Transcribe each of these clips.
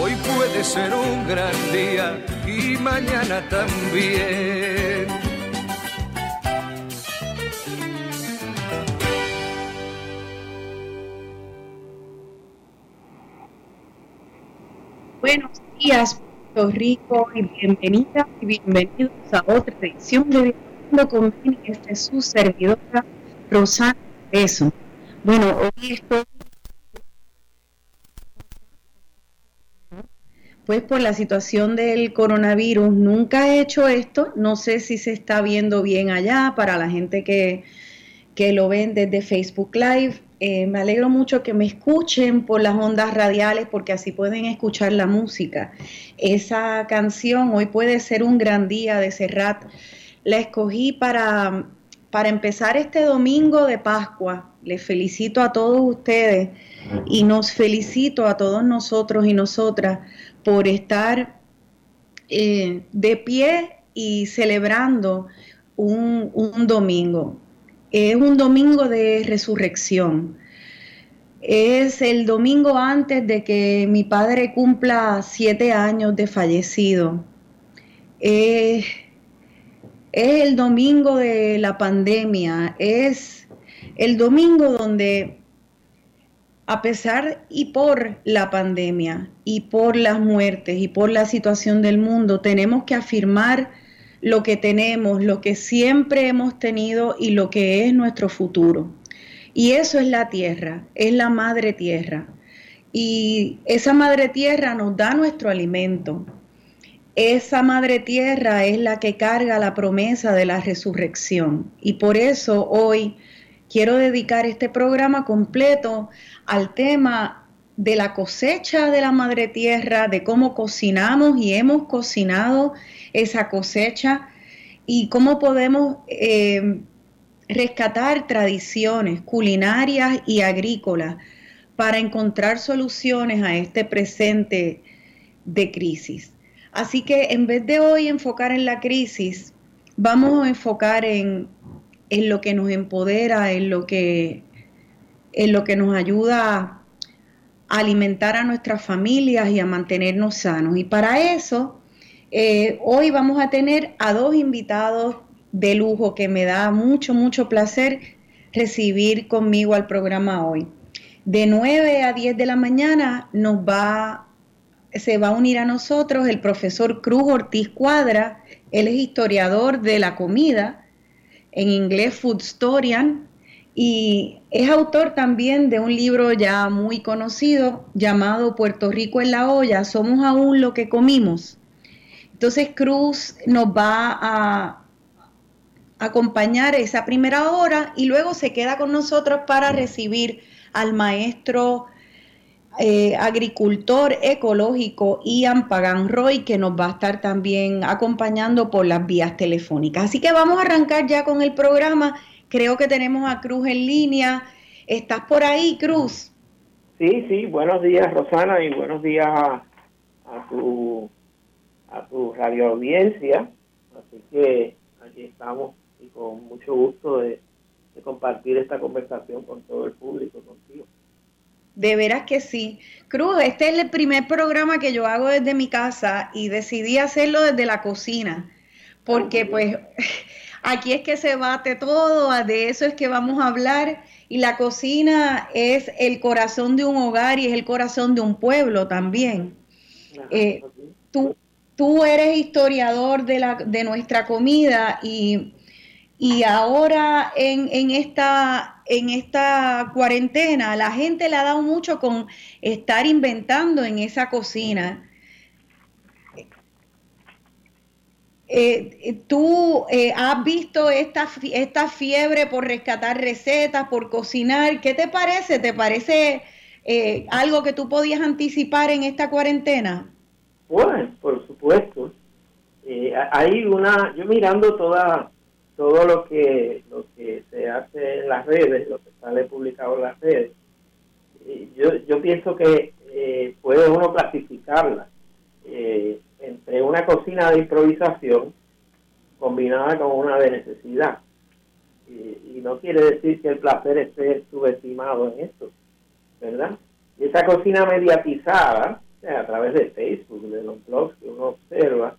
Hoy puede ser un gran día y mañana también. Buenos días, Puerto Rico, y bienvenidas y bienvenidos a otra edición de Viviendo con Este es su servidora, Rosana Eso. Bueno, hoy estoy pues por la situación del coronavirus nunca he hecho esto, no sé si se está viendo bien allá para la gente que, que lo ven desde Facebook Live. Eh, me alegro mucho que me escuchen por las ondas radiales porque así pueden escuchar la música. Esa canción hoy puede ser un gran día de Serrat. La escogí para, para empezar este domingo de Pascua. Les felicito a todos ustedes y nos felicito a todos nosotros y nosotras por estar eh, de pie y celebrando un, domingo. Es un domingo de resurrección. Es el domingo antes de que mi padre cumpla siete años de fallecido. es el domingo de la pandemia. Es el domingo donde a pesar y por la pandemia y por las muertes y por la situación del mundo, tenemos que afirmar lo que tenemos, lo que siempre hemos tenido y lo que es nuestro futuro. Y eso es la tierra, es la madre tierra. Y esa madre tierra nos da nuestro alimento. Esa madre tierra es la que carga la promesa de la resurrección. Y por eso hoy quiero dedicar este programa completo al tema de la cosecha de la madre tierra, de cómo cocinamos y hemos cocinado esa cosecha y cómo podemos eh, rescatar tradiciones culinarias y agrícolas para encontrar soluciones a este presente de crisis. Así que en vez de hoy enfocar en la crisis, vamos a enfocar en, en lo que nos empodera, en lo que lo que nos ayuda a alimentar a nuestras familias y a mantenernos sanos. Y para eso, eh, hoy vamos a tener a dos invitados de lujo que me da mucho, mucho placer recibir conmigo al programa hoy. De 9 a 10 de la mañana nos va, se va a unir a nosotros el profesor Cruz Ortiz Cuadra. Él es historiador de la comida, en inglés Food Historian, y es autor también de un libro ya muy conocido llamado Puerto Rico en la olla, somos aún lo que comimos. Entonces Cruz nos va a acompañar esa primera hora y luego se queda con nosotros para recibir al maestro eh, agricultor ecológico Ian Pagan Roy, que nos va a estar también acompañando por las vías telefónicas. Así que vamos a arrancar ya con el programa. Creo que tenemos a Cruz en línea. ¿Estás por ahí, Cruz? Sí, sí, buenos días, Rosana, y buenos días a, tu, a tu radio audiencia. Así que aquí estamos y con mucho gusto de compartir esta conversación con todo el público, contigo. De veras que sí. Cruz, este es el primer programa que yo hago desde mi casa y decidí hacerlo desde la cocina, porque pues aquí es que se bate todo, de eso es que vamos a hablar y la cocina es el corazón de un hogar y es el corazón de un pueblo también. Eh, tú, tú eres historiador de, la, de nuestra comida y y ahora en, en, esta, en esta cuarentena la gente le ha dado mucho con estar inventando en esa cocina. Eh, ¿Tú eh, has visto esta, esta fiebre por rescatar recetas, por cocinar? ¿Qué te parece? ¿Te parece eh, algo que tú podías anticipar en esta cuarentena? Bueno, por supuesto. hay una, yo mirando toda todo lo que lo que se hace en las redes, lo que sale publicado en las redes, yo, yo pienso que eh, puede uno clasificarla eh, entre una cocina de improvisación combinada con una de necesidad. Y, no quiere decir que el placer esté subestimado en esto, ¿verdad? Y esa cocina mediatizada, a través de Facebook, de los blogs que uno observa,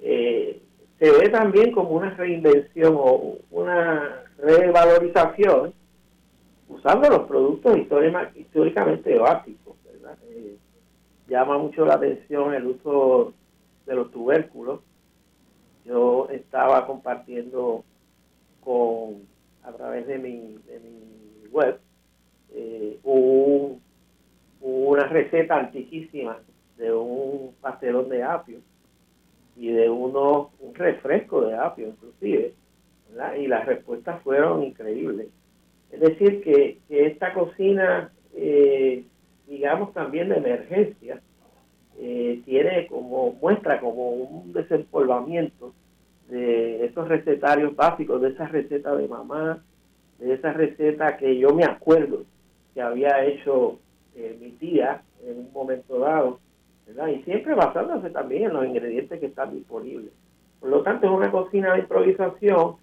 eh, se ve también como una reinvención o una revalorización usando los productos históricamente básicos. Eh, llama mucho la atención el uso de los tubérculos. Yo estaba compartiendo con a través de mi, de mi web eh, una receta antiquísima de un pastelón de apio y de uno, un refresco de apio inclusive, y las respuestas fueron increíbles. Es decir, que, esta cocina, eh, digamos también de emergencia, eh, tiene como, muestra como un desempolvamiento de esos recetarios básicos, de esa receta de mamá, de esa receta que yo me acuerdo que había hecho eh, mi tía en un momento dado, y siempre basándose también en los ingredientes que están disponibles. Por lo tanto, es una cocina de improvisación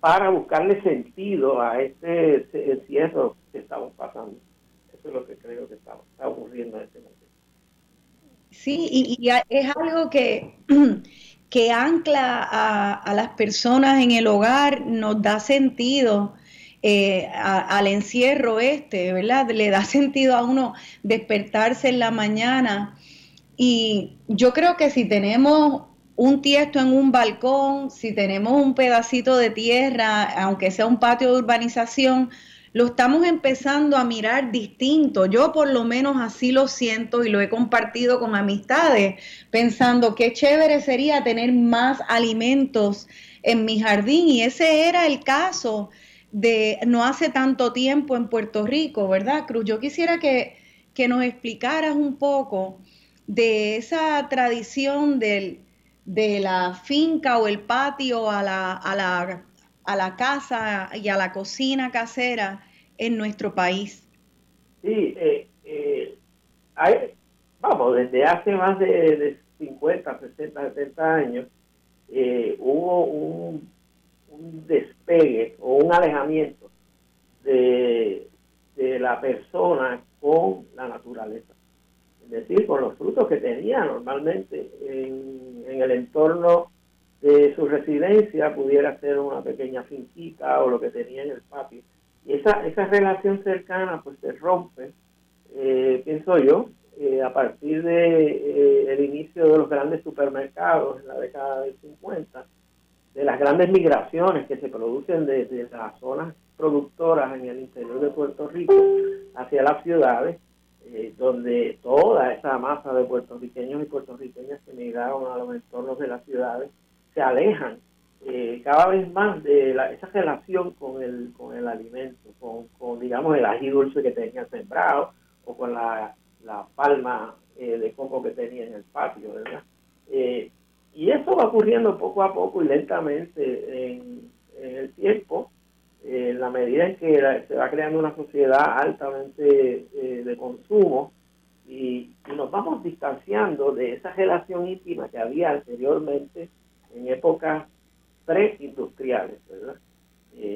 para buscarle sentido a este encierro que estamos pasando. Eso es lo que creo que está, ocurriendo en este momento. Sí, y, es algo que, que ancla a, las personas en el hogar, nos da sentido. Eh, al encierro este, ¿verdad? Le da sentido a uno despertarse en la mañana y yo creo que si tenemos un tiesto en un balcón, si tenemos un pedacito de tierra, aunque sea un patio de urbanización, lo estamos empezando a mirar distinto. Yo por lo menos así lo siento y lo he compartido con amistades, pensando qué chévere sería tener más alimentos en mi jardín. Y ese era el caso de no hace tanto tiempo en Puerto Rico, ¿verdad, Cruz? Yo quisiera que, que nos explicaras un poco de esa tradición del, de la finca o el patio a la, a, la, a la casa y a la cocina casera en nuestro país. Sí, eh, eh, vamos, desde hace más de, 50, 60, 70 años eh, hubo un, un, despegue o un alejamiento de, de la persona con la naturaleza es decir, con los frutos que tenía normalmente en, el entorno de su residencia, pudiera ser una pequeña finquita o lo que tenía en el patio. Y esa, esa relación cercana pues se rompe, eh, pienso yo, eh, a partir de eh, inicio de los grandes supermercados en la década del 50, de las grandes migraciones que se producen desde las zonas productoras en el interior de Puerto Rico hacia las ciudades, eh, donde toda esa masa de puertorriqueños y puertorriqueñas que emigraron a los entornos de las ciudades se alejan eh, cada vez más de esa relación con el, con el alimento, con, digamos el ají dulce que tenían sembrado o con la, la palma eh, de coco que tenía en el patio, ¿verdad? Eh, y eso va ocurriendo poco a poco y lentamente en, el tiempo, en la medida en que se va creando una sociedad altamente de consumo y, nos vamos distanciando de esa relación íntima que había anteriormente en épocas preindustriales, ¿verdad?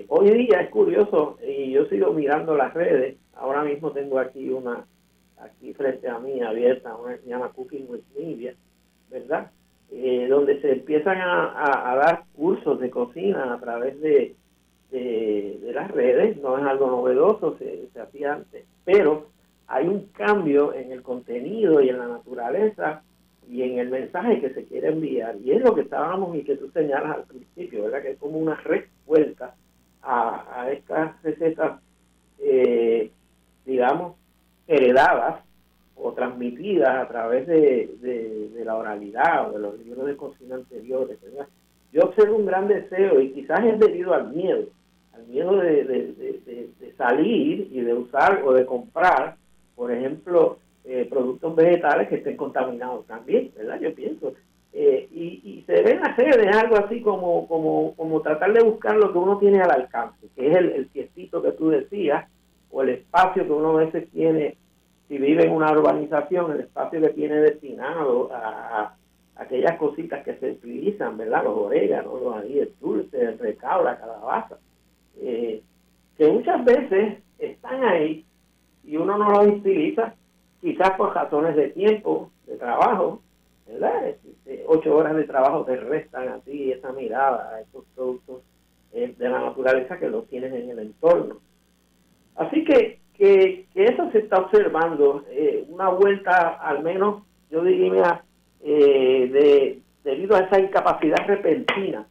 hoy día es curioso, y yo sigo mirando las redes, ahora mismo tengo aquí una aquí frente a mí abierta, una que se llama Cooking with Media, ¿verdad? Eh, donde se empiezan a, dar cursos de cocina a través de, de, las redes, no es algo novedoso, se, hacía antes, pero hay un cambio en el contenido y en la naturaleza y en el mensaje que se quiere enviar. Y es lo que estábamos y que tú señalas al principio, ¿verdad? Que es como una respuesta a, a estas recetas, eh, digamos, heredadas o transmitidas a través de, de, la oralidad o de los libros de cocina anteriores. Yo observo un gran deseo y quizás es debido al miedo, al miedo de, de salir y de usar o de comprar, por ejemplo, eh, productos vegetales que estén contaminados también, ¿verdad? Yo pienso. Eh, y, y, se ven hacer de algo así como, como, como tratar de buscar lo que uno tiene al alcance, que es el, el fiestito que tú decías, o el espacio que uno a veces tiene si vive en una urbanización, el espacio que tiene destinado a, aquellas cositas que se utilizan, ¿verdad? Los oréganos, los el dulce, el recao, la calabaza, eh, que muchas veces están ahí y uno no los utiliza, quizás por razones de tiempo, de trabajo, ¿verdad? Este, ocho horas de trabajo te restan a ti esa mirada a estos productos eh, de la naturaleza que los tienes en el entorno. Así que que, eso se está observando, eh, una vuelta al menos, yo diría, eh, de, debido a esa incapacidad repentina,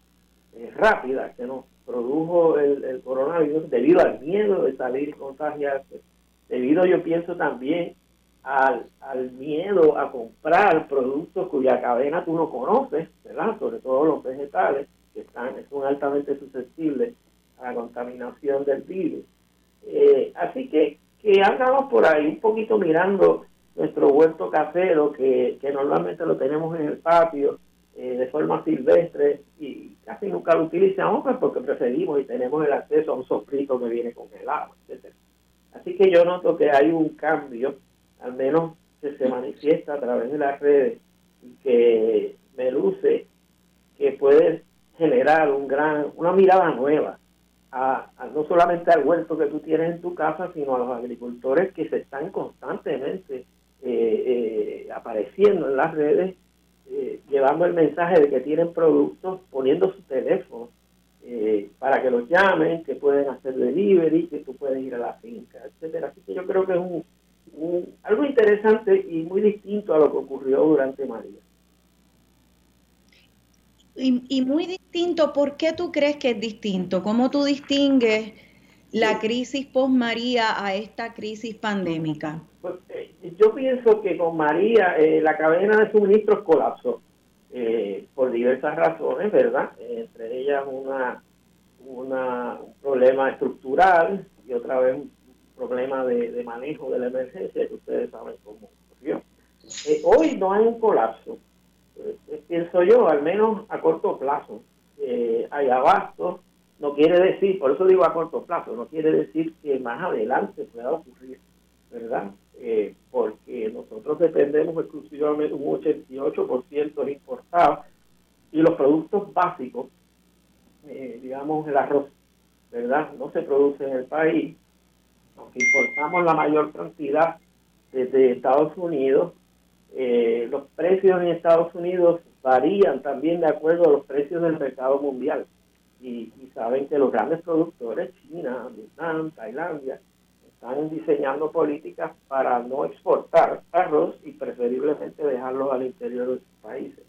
eh, rápida, que nos produjo el, coronavirus, debido al miedo de salir contagiarse, debido yo pienso también al, al miedo a comprar productos cuya cadena tú no conoces, ¿verdad? Sobre todo los vegetales, que están, son altamente susceptibles a la contaminación del virus. Eh, así que, que andamos por ahí un poquito mirando nuestro huerto casero, que, que normalmente lo tenemos en el patio eh, de forma silvestre y casi nunca lo utilizamos pues porque preferimos y tenemos el acceso a un sofrito que viene congelado, etcétera. Así que yo noto que hay un cambio, al menos que se manifiesta a través de las redes y que me luce que puede generar un gran, una mirada nueva a, no solamente al huerto que tú tienes en tu casa, sino a los agricultores que se están constantemente eh, eh, apareciendo en las redes, eh, llevando el mensaje de que tienen productos, poniendo su teléfono para que los llamen, que pueden hacer delivery, que tú puedes ir a la finca, etcétera. Así que yo creo que es un, algo interesante y muy distinto a lo que ocurrió durante María. Y, muy distinto, ¿por qué tú crees que es distinto? ¿Cómo tú distingues la crisis post-María a esta crisis pandémica? Pues, eh, yo pienso que con María eh, la cadena de suministros colapsó eh, por diversas razones, ¿verdad? entre ellas una, una, un problema estructural y otra vez un problema de, de manejo de la emergencia que ustedes saben cómo ocurrió. hoy no hay un colapso, eh, pienso yo, al menos a corto plazo. Eh, hay abasto, no quiere decir, por eso digo a corto plazo, no quiere decir que más adelante pueda ocurrir, ¿verdad? Eh, porque nosotros dependemos exclusivamente un 88% importado y los productos básicos, eh, digamos el arroz, ¿verdad? No se produce en el país, aunque importamos la mayor cantidad desde Estados Unidos, eh, los precios en Estados Unidos varían también de acuerdo a los precios del mercado mundial. Y, saben que los grandes productores, China, Vietnam, Tailandia, están diseñando políticas para no exportar arroz y preferiblemente dejarlo al interior de sus países.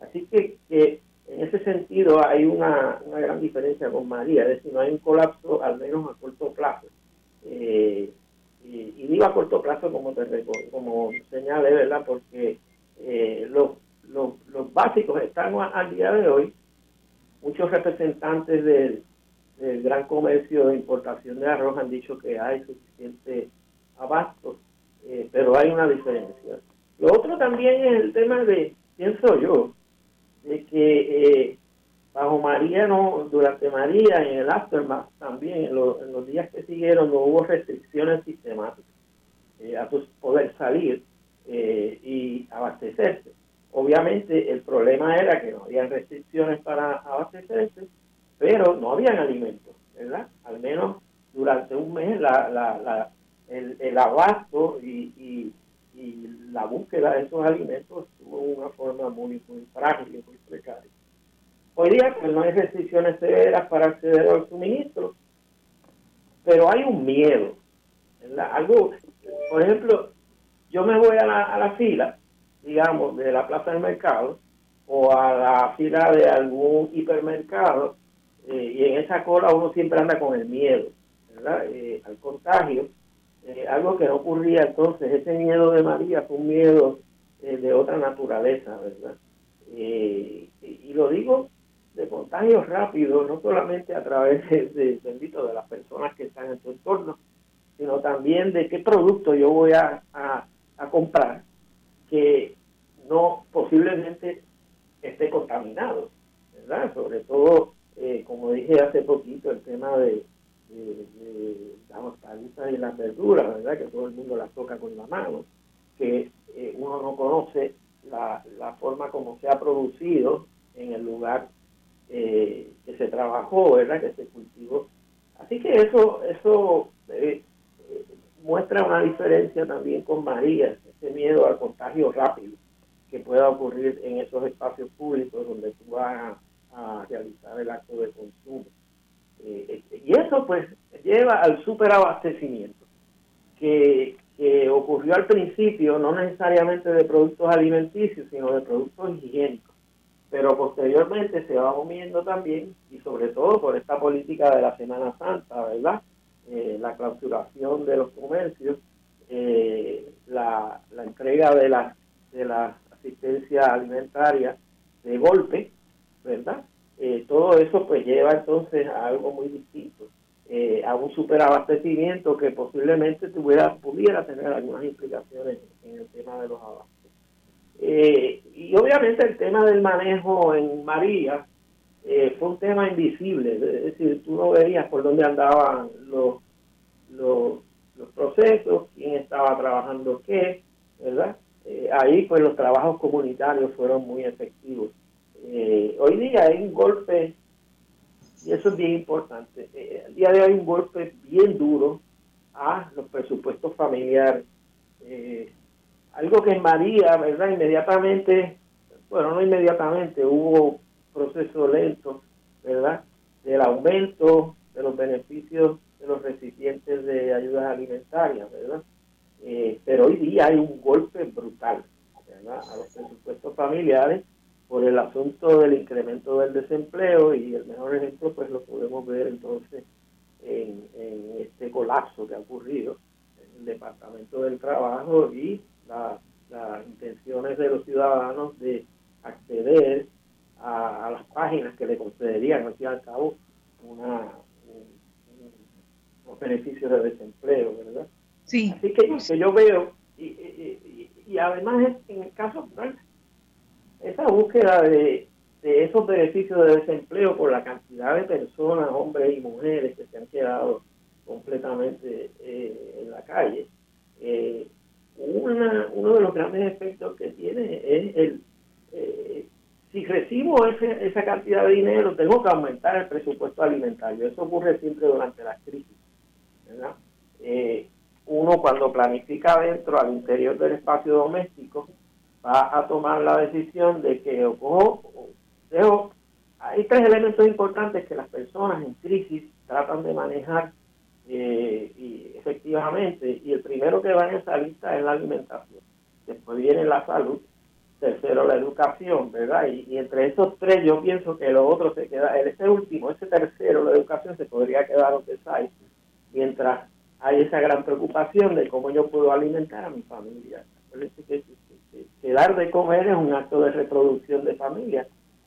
Así que, en ese sentido hay una, gran diferencia con María, es decir, no hay un colapso al menos a corto plazo. Eh, y, digo a corto plazo como te como señale, ¿verdad? Porque eh, los, los, básicos están al día de hoy. Muchos representantes del, gran comercio de importación de arroz han dicho que hay suficiente abasto. eh, pero hay una diferencia. Lo otro también es el tema de, pienso yo, de que eh, bajo María, no, durante María, en el aftermath también, en, los días que siguieron, no hubo restricciones sistemáticas eh, a poder salir y abastecerse. Obviamente el problema era que no había restricciones para abastecerse, pero no habían alimentos, ¿verdad? Al menos durante un mes la, la, la, el, el abasto y, y, la búsqueda de esos alimentos tuvo una forma muy, muy frágil y muy precaria. Hoy día pues, no hay restricciones severas para acceder al suministro, pero hay un miedo. ¿verdad? Algo, por ejemplo, yo me voy a la, a la fila, digamos, de la plaza del mercado o a la fila de algún hipermercado eh, y en esa cola uno siempre anda con el miedo ¿verdad? Eh, al contagio eh, algo que no ocurría entonces, ese miedo de María fue un miedo eh, de otra naturaleza, ¿verdad? Eh, y, lo digo de contagio rápido, no solamente a través de, bendito, de las personas que están en su entorno, sino también de qué producto yo voy a, a, comprar que no posiblemente esté contaminado, ¿verdad? Sobre todo, como dije hace poquito, el tema de, de, las y las verduras, ¿verdad? Que todo el mundo las toca con la mano, que eh, uno no conoce la, la, forma como se ha producido en el lugar eh, que se trabajó, ¿verdad? Que se cultivó. Así que eso, eso eh, muestra una diferencia también con María, ese miedo al contagio rápido que pueda ocurrir en esos espacios públicos donde tú vas a realizar el acto de consumo. Eh, y eso pues lleva al superabastecimiento que, ocurrió al principio, no necesariamente de productos alimenticios, sino de productos higiénicos. Pero posteriormente se va moviendo también, y sobre todo por esta política de la Semana Santa, ¿verdad? Eh, la clausuración de los comercios, eh, la, la, entrega de la, de la asistencia alimentaria de golpe, ¿verdad? Eh, todo eso pues lleva entonces a algo muy distinto, eh, a un superabastecimiento que posiblemente tuviera, pudiera tener algunas implicaciones en el tema de los abastos. Eh, y obviamente el tema del manejo en María fue un tema invisible, es decir, tú no verías por dónde andaban los, los procesos, quién estaba trabajando qué, ¿verdad? ahí pues los trabajos comunitarios fueron muy efectivos eh, hoy día hay un golpe, y eso es bien importante, eh, el día de hoy hay un golpe bien duro a los presupuestos familiares. Eh, algo que en María, ¿verdad? Inmediatamente, bueno, no inmediatamente, hubo proceso lento, ¿verdad? Del aumento de los beneficios los recipientes de ayudas alimentarias, ¿verdad? pero hoy día hay un golpe brutal, ¿verdad? A los presupuestos familiares por el asunto del incremento del desempleo y el mejor ejemplo pues lo podemos ver entonces en, este colapso que ha ocurrido en el Departamento del Trabajo y las intenciones de los ciudadanos de acceder a, las páginas que le concederían al fin y al cabo una, unos beneficios de desempleo, ¿verdad? Sí. Así que, que yo veo, y, y, y, además en el caso, esa búsqueda de, esos beneficios de desempleo por la cantidad de personas, hombres y mujeres que se han quedado completamente eh, en la calle, eh, uno de los grandes efectos que tiene es el, eh, si recibo esa cantidad de dinero, tengo que aumentar el presupuesto alimentario. Eso ocurre siempre durante la crisis. Uno cuando planifica dentro, al interior del espacio doméstico, va a tomar la decisión de que o dejo, hay tres elementos importantes que las personas en crisis tratan de manejar eh, y efectivamente, y el primero que va en esa lista es la alimentación, después viene la salud, tercero la educación, ¿verdad? Y, entre esos tres yo pienso que lo otro se queda, ese último, ese tercero, la educación, se podría quedar está, mientras hay esa gran preocupación de cómo yo puedo alimentar a mi familia. Que que dar de comer es un acto de reproducción de familia,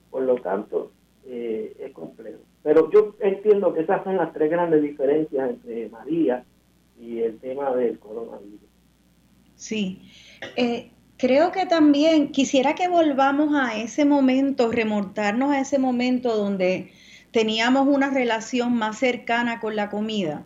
por lo tanto eh, es complejo. Pero yo entiendo que esas son las tres grandes diferencias entre María y el tema del coronavirus. Sí. Eh, creo que también quisiera que volvamos a ese momento, remontarnos a ese momento donde teníamos una relación más cercana con la comida.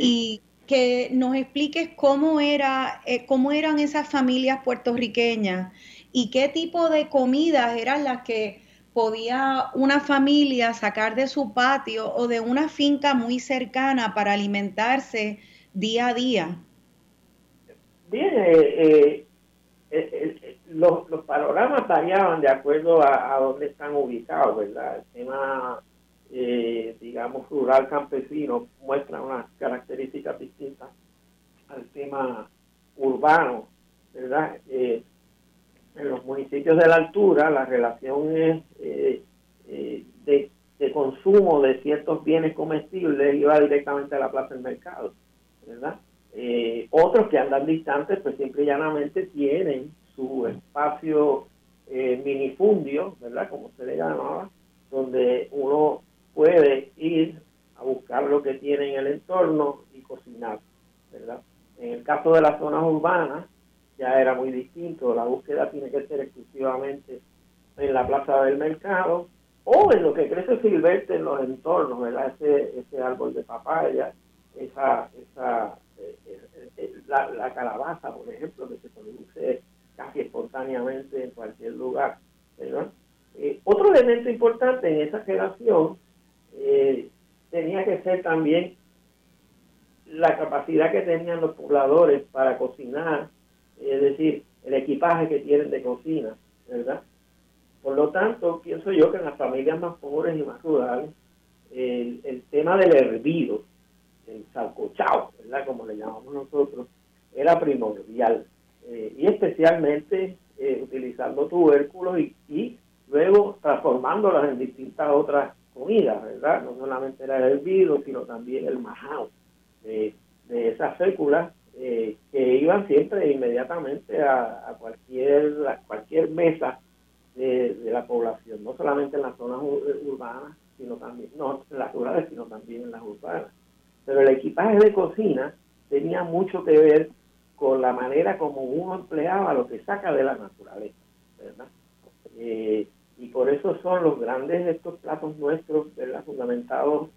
Y que nos expliques cómo era, eh, cómo eran esas familias puertorriqueñas y qué tipo de comidas eran las que podía una familia sacar de su patio o de una finca muy cercana para alimentarse día a día. Bien, eh, eh, los, panoramas variaban de acuerdo a, a dónde están ubicados, ¿verdad? El tema eh, digamos, rural campesino muestra unas características distintas al tema urbano, ¿verdad? Eh, en los municipios de la altura la relación es eh, de, consumo de ciertos bienes comestibles iba directamente a la plaza del mercado, ¿verdad? otros que andan distantes, pues simple y llanamente tienen su espacio minifundio, ¿verdad? Como se le llamaba, donde uno puede ir a buscar lo que tiene en el entorno y cocinar, ¿verdad? En el caso de las zonas urbanas ya era muy distinto, la búsqueda tiene que ser exclusivamente en la plaza del mercado o en lo que crece silvestre en los entornos, ¿verdad? Ese, ese árbol de papaya, esa, esa eh, eh, eh, la, calabaza, por ejemplo, que se produce casi espontáneamente en cualquier lugar, ¿verdad? otro elemento importante en esa relación eh, tenía que ser también la capacidad que tenían los pobladores para cocinar, es decir, el equipaje que tienen de cocina, ¿verdad? Por lo tanto, pienso yo que en las familias más pobres y más rurales, el, tema del hervido, el salcochao, ¿verdad? Como le llamamos nosotros, era primordial. Eh, y especialmente eh, utilizando tubérculos y, y luego transformándolas en distintas otras comida, ¿verdad? No solamente era el hervido, sino también el majao de, esas féculas eh, que iban siempre inmediatamente a, cualquier cualquier mesa de, la población, no solamente en las zonas urbanas, sino también, no en las rurales, sino también en las urbanas. Pero el equipaje de cocina tenía mucho que ver con la manera como uno empleaba lo que saca de la naturaleza, ¿verdad? Eh, y por eso son los grandes estos platos nuestros, ¿verdad? fundamentados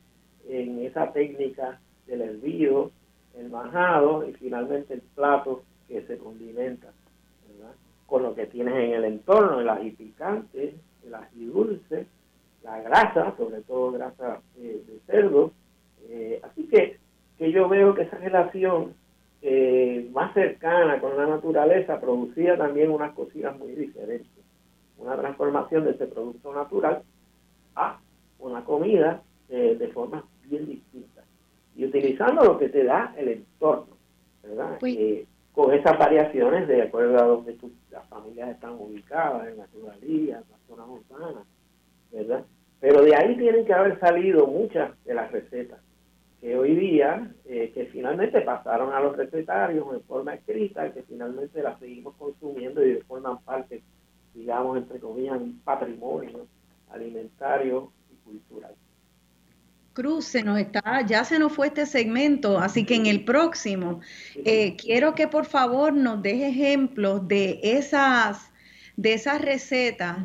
en esa técnica del hervido, el majado y finalmente el plato que se condimenta con lo que tienes en el entorno, el ají picante, el ají dulce, la grasa, sobre todo grasa eh, de cerdo. Eh, así que, que yo veo que esa relación eh, más cercana con la naturaleza producía también unas cocinas muy diferentes una transformación de ese producto natural a una comida eh, de forma bien distinta y utilizando lo que te da el entorno, ¿verdad? Pues eh, con esas variaciones de acuerdo a donde las familias están ubicadas, en la ruralías, en las zonas urbanas, ¿verdad? Pero de ahí tienen que haber salido muchas de las recetas que hoy día, eh, que finalmente pasaron a los recetarios en forma escrita, que finalmente las seguimos consumiendo y forman parte digamos, entre comillas, un patrimonio alimentario y cultural. Cruz, se nos está, ya se nos fue este segmento, así que en el próximo eh, quiero que por favor nos deje ejemplos de esas, de esas recetas,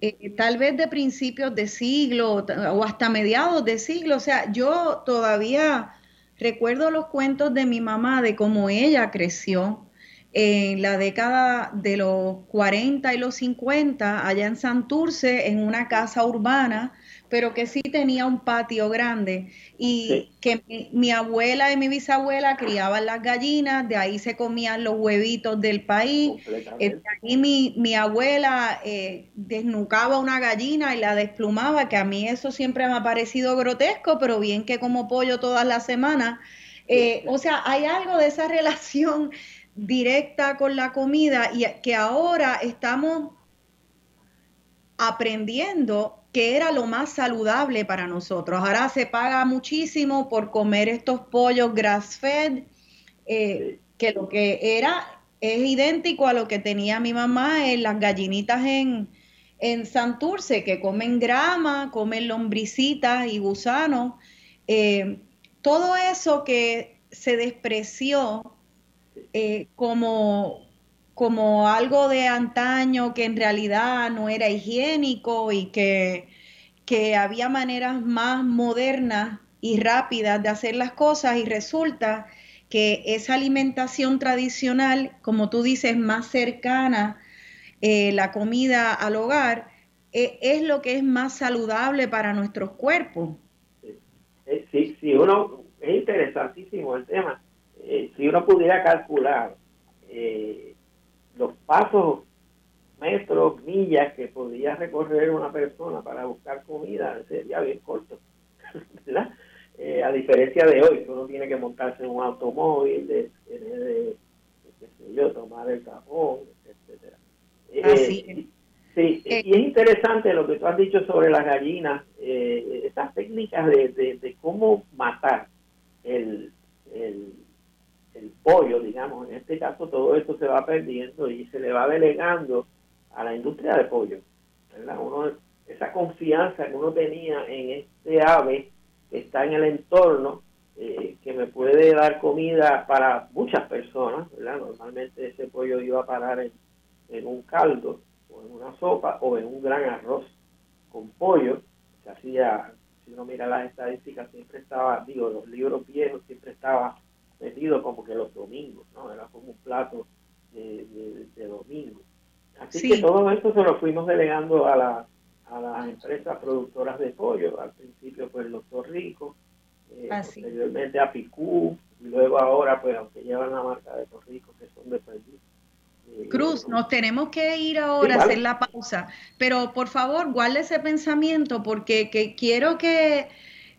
eh, tal vez de principios de siglo o hasta mediados de siglo. O sea, yo todavía recuerdo los cuentos de mi mamá de cómo ella creció en la década de los 40 y los 50 allá en Santurce, en una casa urbana, pero que sí tenía un patio grande y que mi, abuela y mi bisabuela criaban las gallinas, de ahí se comían los huevitos del país, eh, de mi, mi abuela eh, desnucaba una gallina y la desplumaba, que a mí eso siempre me ha parecido grotesco, pero bien que como pollo todas las semanas. Eh, o sea, hay algo de esa relación directa con la comida y que ahora estamos aprendiendo que era lo más saludable para nosotros. Ahora se paga muchísimo por comer estos pollos grass fed, eh, que lo que era es idéntico a lo que tenía mi mamá en las gallinitas en, en Santurce, que comen grama, comen lombricitas y gusanos. Eh, todo eso que se despreció eh, como, como algo de antaño que en realidad no era higiénico y que, que había maneras más modernas y rápidas de hacer las cosas y resulta que esa alimentación tradicional, como tú dices, más cercana, eh, la comida al hogar, eh, es lo que es más saludable para nuestros cuerpos. Sí, sí, uno, es interesantísimo el tema. Eh, si uno pudiera calcular los pasos, metros, millas que podría recorrer una persona para buscar comida, sería bien corto, ¿verdad? Eh, a diferencia de hoy, que uno tiene que montarse en un automóvil, de, de, qué sé yo, tomar el cajón, etcétera. Eh, sí, eh, y es interesante lo que tú has dicho sobre las gallinas, eh, estas técnicas de, de, cómo matar el, el, el, pollo, digamos, en este caso todo esto se va perdiendo y se le va delegando a la industria de pollo, ¿verdad? Uno, esa confianza que uno tenía en este ave está en el entorno, eh, que me puede dar comida para muchas personas, ¿verdad? Normalmente ese pollo iba a parar en, un caldo o en una sopa o en un gran arroz con pollo. Hacía, si uno mira las estadísticas, siempre estaba, digo, los libros viejos siempre estaba metido como que los domingos, ¿no? Era como un plato de, de, domingo. Así que todo esto se lo fuimos delegando a la a las empresas productoras de pollo. Al principio pues los Torricos, eh, posteriormente a Picú, y luego ahora pues aunque llevan la marca de Torricos que son de Perdiz. Eh, Cruz, nos tenemos que ir ahora a hacer la pausa, pero por favor guarde ese pensamiento porque que quiero que,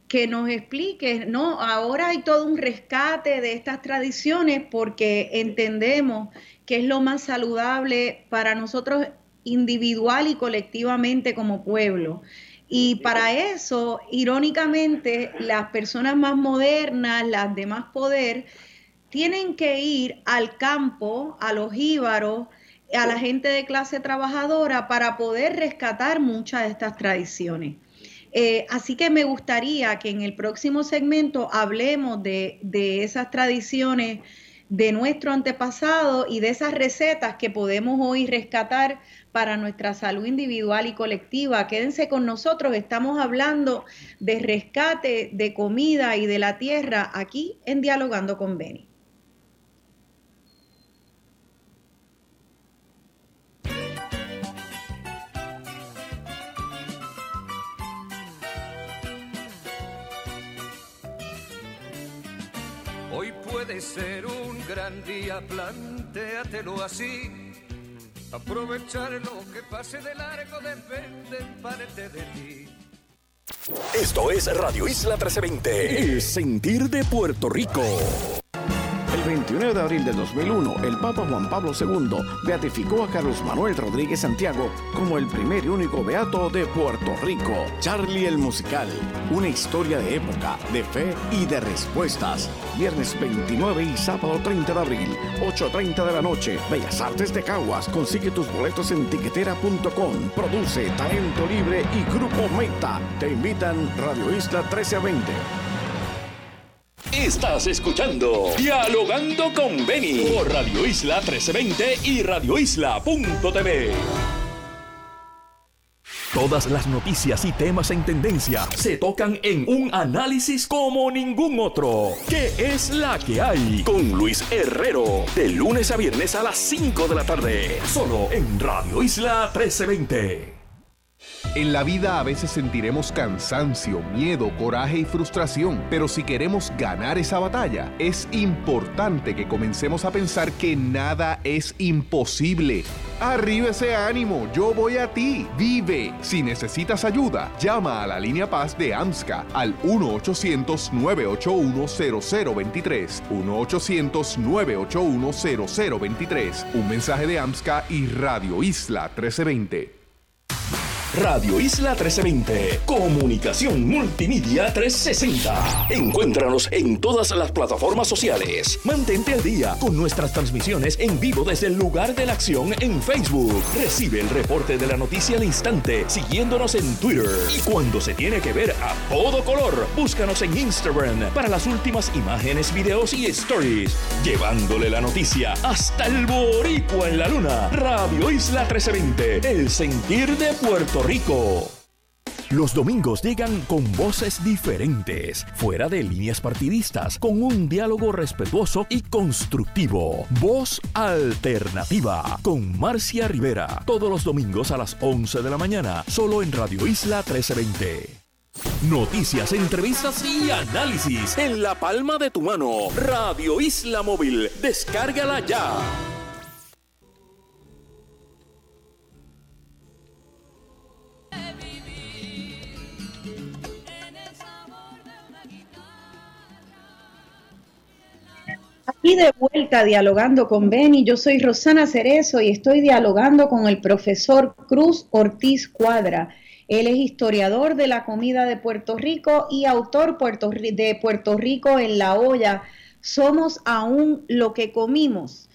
que nos explique, ¿no? Ahora hay todo un rescate de estas tradiciones porque entendemos que es lo más saludable para nosotros individual y colectivamente como pueblo. Y para eso, irónicamente, las personas más modernas, las de más poder, tienen que ir al campo, a los íbaros, a la gente de clase trabajadora para poder rescatar muchas de estas tradiciones. Eh, así que me gustaría que en el próximo segmento hablemos de, de esas tradiciones de nuestro antepasado y de esas recetas que podemos hoy rescatar para nuestra salud individual y colectiva. Quédense con nosotros, estamos hablando de rescate de comida y de la tierra aquí en Dialogando con Beni. Puede ser un gran día, plantéatelo así Aprovechar lo que pase de largo depende en parte de ti. Esto es Radio Isla 1320, el sentir de Puerto Rico. El 29 de abril de 2001, el Papa Juan Pablo II beatificó a Carlos Manuel Rodríguez Santiago como el primer y único beato de Puerto Rico. Charlie el Musical, una historia de época, de fe y de respuestas. Viernes 29 y sábado 30 de abril, 8.30 de la noche, Bellas Artes de Caguas. Consigue tus boletos en tiquetera.com. Produce Talento Libre y Grupo Meta. Te invitan Radio Isla 1320. Estás escuchando Dialogando con Beni por Radio Isla 1320 y radioisla.tv. Todas las noticias y temas en tendencia se tocan en un análisis como ningún otro. ¿Qué es la que hay? Con Luis Herrero, de lunes a viernes a las 5 de la tarde, solo en Radio Isla 1320. En la vida a veces sentiremos cansancio, miedo, coraje y frustración, pero si queremos ganar esa batalla, es importante que comencemos a pensar que nada es imposible. Arriba ese ánimo, yo voy a ti, vive. Si necesitas ayuda, llama a la línea paz de AMSCA al 1-800-981-0023. 1-800-981-0023. Un mensaje de AMSCA y Radio Isla 1320. Radio Isla 1320. Comunicación Multimedia 360. Encuéntranos en todas las plataformas sociales. Mantente al día con nuestras transmisiones en vivo desde el lugar de la acción en Facebook. Recibe el reporte de la noticia al instante siguiéndonos en Twitter. Y cuando se tiene que ver a todo color, búscanos en Instagram para las últimas imágenes, videos y stories. Llevándole la noticia hasta el boricua en la luna. Radio Isla 1320. El sentir de Puerto Rico. Los domingos llegan con voces diferentes, fuera de líneas partidistas, con un diálogo respetuoso y constructivo. Voz alternativa con Marcia Rivera, todos los domingos a las 11 de la mañana, solo en Radio Isla 1320. Noticias, entrevistas y análisis en la palma de tu mano. Radio Isla Móvil, descárgala ya. Aquí de vuelta dialogando con Beni, yo soy Rosana Cerezo y estoy dialogando con el profesor Cruz Ortiz Cuadra. Él es historiador de la comida de Puerto Rico y autor de Puerto Rico en la olla. Somos aún lo que comimos.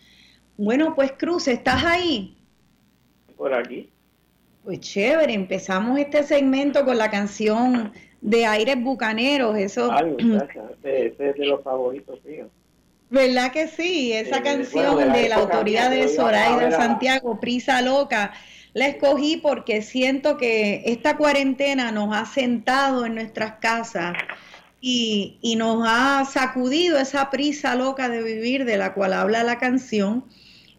Bueno, pues Cruz, ¿estás ahí? Por aquí. Pues chévere, empezamos este segmento con la canción de Aires Bucaneros. Eso. Ay, ese es de los favoritos. ¿Verdad que sí? Esa canción de, la, autoridad de Zoraida Santiago, Prisa Loca, la escogí porque siento que esta cuarentena nos ha sentado en nuestras casas y, y, nos ha sacudido esa prisa loca de vivir de la cual habla la canción.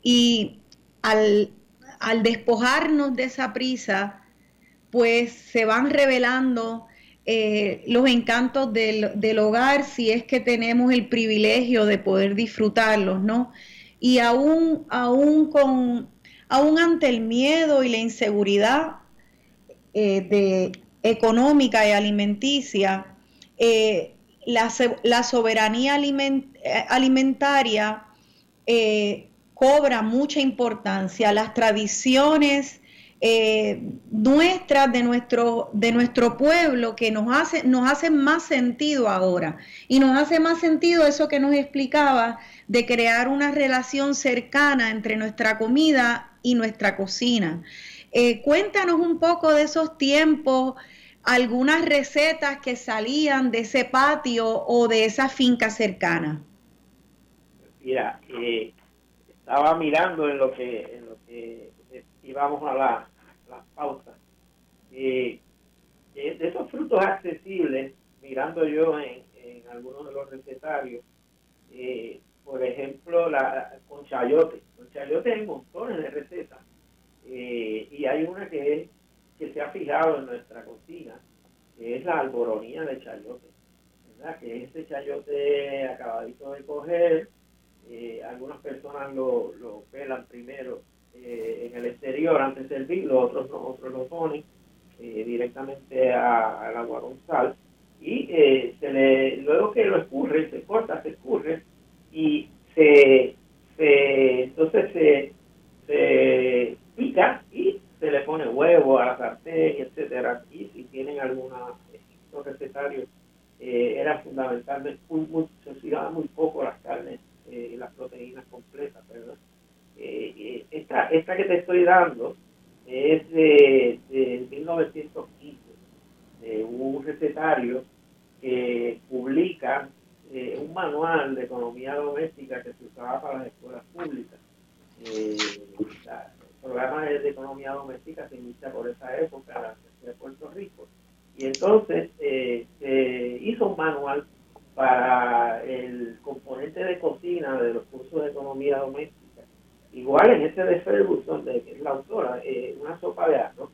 Y al, al despojarnos de esa prisa, pues se van revelando eh, los encantos del, hogar si es que tenemos el privilegio de poder disfrutarlos, ¿no? Y aún, aún, con, aún ante el miedo y la inseguridad eh, económica y alimenticia, eh, la, soberanía alimentaria cobra mucha importancia. Las tradiciones eh, nuestras de nuestro, de nuestro pueblo que nos hace, nos hace más sentido ahora. Y nos hace más sentido eso que nos explicaba de crear una relación cercana entre nuestra comida y nuestra cocina. Eh, cuéntanos un poco de esos tiempos, algunas recetas que salían de ese patio o de esa finca cercana. Mira, eh, estaba mirando en lo que, en lo que íbamos a la, pautas. de esos frutos accesibles, mirando yo en, algunos de los recetarios, por ejemplo, la, con chayote. Con chayote hay montones de recetas. Y hay una que, que se ha fijado en nuestra cocina, que es la alboronía de chayote. Que es ese chayote acabadito de coger. Eh, algunas personas lo, lo pelan primero eh, en el exterior antes de servirlo, otros no, otros lo ponen eh, directamente al agua con sal y eh, se le, luego que lo escurre, se corta, se escurre y se, se entonces se, se pica y se le pone huevo a la sartén, etcétera. Y si tienen alguna estos recetarios, eh, era fundamentalmente muy, muy, se muy poco las carnes y las proteínas completas, ¿verdad? Eh, esta, esta que te estoy dando es de, de 1915, de un recetario que publica eh, un manual de economía doméstica que se usaba para las escuelas públicas. Eh, el programa de, economía doméstica se inicia por esa época de Puerto Rico. Y entonces se hizo un manual para el componente de cocina de los cursos de economía doméstica Igual en este de Ferguson, de, que es la autora, eh, una sopa de arroz,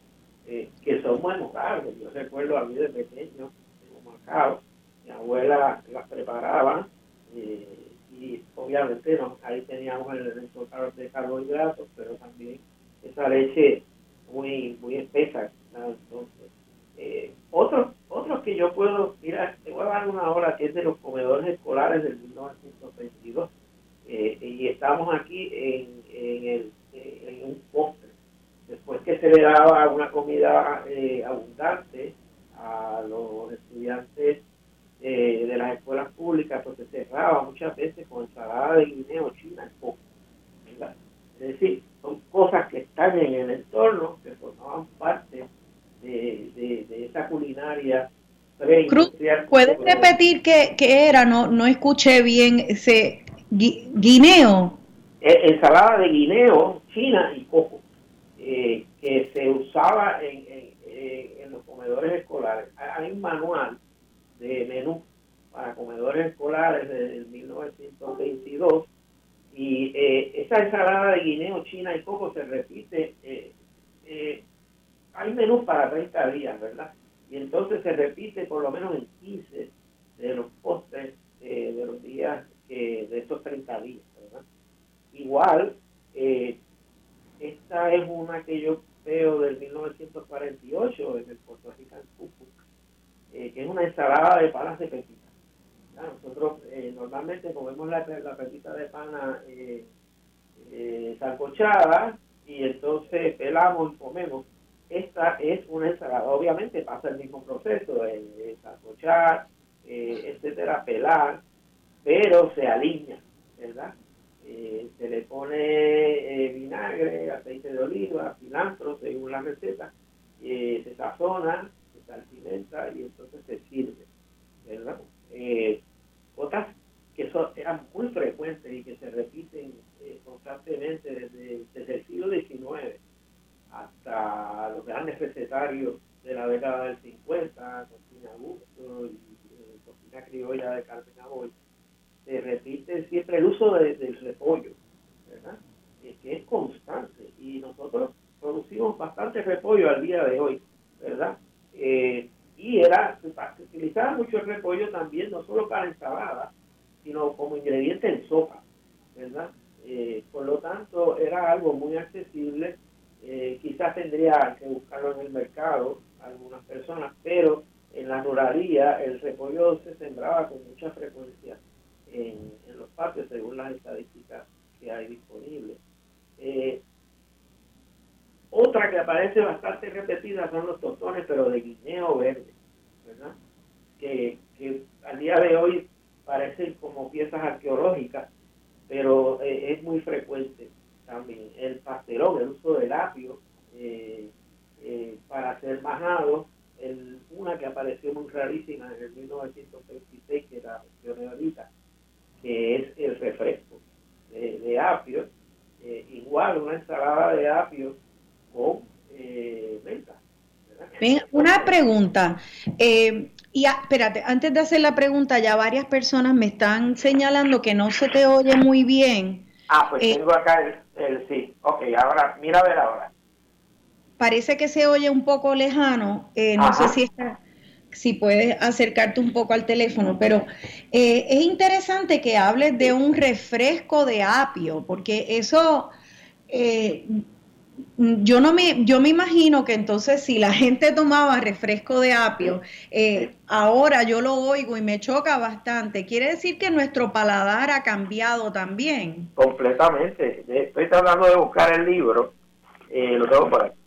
eh, que son muy memorables. Yo recuerdo a mí de pequeño, como marcado, mi abuela las preparaba eh, y obviamente no, ahí teníamos el, el de carbohidratos, pero también esa leche muy muy espesa. Entonces, eh, otros, otros que yo puedo, mira, te voy a dar una hora que es de los comedores escolares del 1922 eh, y estamos aquí en, en, el, en un postre después que se le daba una comida eh, abundante a los estudiantes eh, de las escuelas públicas, pues se cerraba muchas veces con ensalada de guineo, china poco. Es decir, son cosas que están en el entorno, que formaban parte de, de, esa culinaria Cruz, ¿Puedes repetir qué, qué, era? No, no escuché bien guineo. Eh, ensalada de guineo, china y coco, eh, que se usaba en, en, los comedores escolares. Hay un manual de menú para comedores escolares desde 1922 y eh, esa ensalada de guineo, china y coco se repite. hay menú para 30 días, ¿verdad? Y entonces se repite por lo menos en 15 de los postres de los días que de estos 30 días. Igual, eh, esta es una que yo veo del 1948 en el Puerto Rico eh, que es una ensalada de panas de pepita. Nosotros eh, normalmente comemos la, la pepita de pana eh, eh y entonces pelamos y comemos. Esta es una ensalada, obviamente pasa el mismo proceso de, de etcétera, pelar, pero se alinea, ¿verdad? Eh, se le pone eh, vinagre, aceite de oliva, cilantro, según la receta, eh, se sazona, se salpimenta y entonces se sirve, ¿verdad? otras que son, muy frecuentes y que se repiten constantemente desde, desde, el siglo XIX hasta los grandes recetarios de la década del 50, cocina gusto y cocina criolla de Carmen Aboy, se repite siempre el uso del repollo, ¿verdad? que es constante y nosotros producimos bastante repollo al día de hoy, ¿verdad? Eh, y era, se utilizaba mucho el repollo también, no solo para ensalada, sino como ingrediente en sopa, ¿verdad? Eh, por lo tanto, era algo muy accesible, eh, quizás tendría que buscarlo en el mercado algunas personas, pero en la ruralía el repollo se sembraba con mucha frecuencia en, los patios según las estadísticas que hay disponibles. Eh, otra que aparece bastante repetida son los tostones, pero de guineo verde, ¿verdad? Que, que al día de hoy parecen como piezas arqueológicas, pero eh, es muy frecuente también. El pastelón, el uso del apio eh, para hacer majado, el, una que apareció muy rarísima en el 1926, que era ahorita, que es el refresco de, apio, eh, igual una ensalada de apio con eh, una pregunta. Eh, y espérate, antes de hacer la pregunta, ya varias personas me están señalando que no se te oye muy bien. Ah, pues eh, tengo acá el, el, sí. Ok, ahora, mira a ver ahora. Parece que se oye un poco lejano. no sé si está si puedes acercarte un poco al teléfono, pero eh, es interesante que hables de un refresco de apio, porque eso, eh, yo no me, yo me imagino que entonces si la gente tomaba refresco de apio, eh, ahora yo lo oigo y me choca bastante. Quiere decir que nuestro paladar ha cambiado también. Completamente. Estoy tratando de buscar el libro, lo tengo por aquí.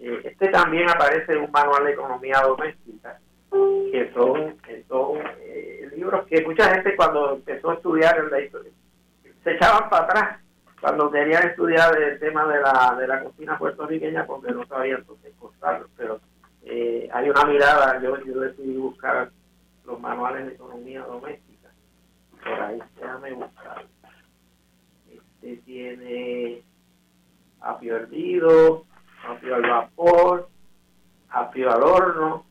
Este también aparece en un manual de economía doméstica, que son, son eh, libros que mucha gente cuando empezó a estudiar la historia se echaban para atrás cuando querían estudiar el tema de la, de la cocina puertorriqueña porque no sabían dónde encontrarlo. Pero eh, hay una mirada, yo, yo decidí buscar los manuales de economía doméstica. Por ahí, déjame buscar. Este tiene apio hervido, apio al vapor, apio al horno.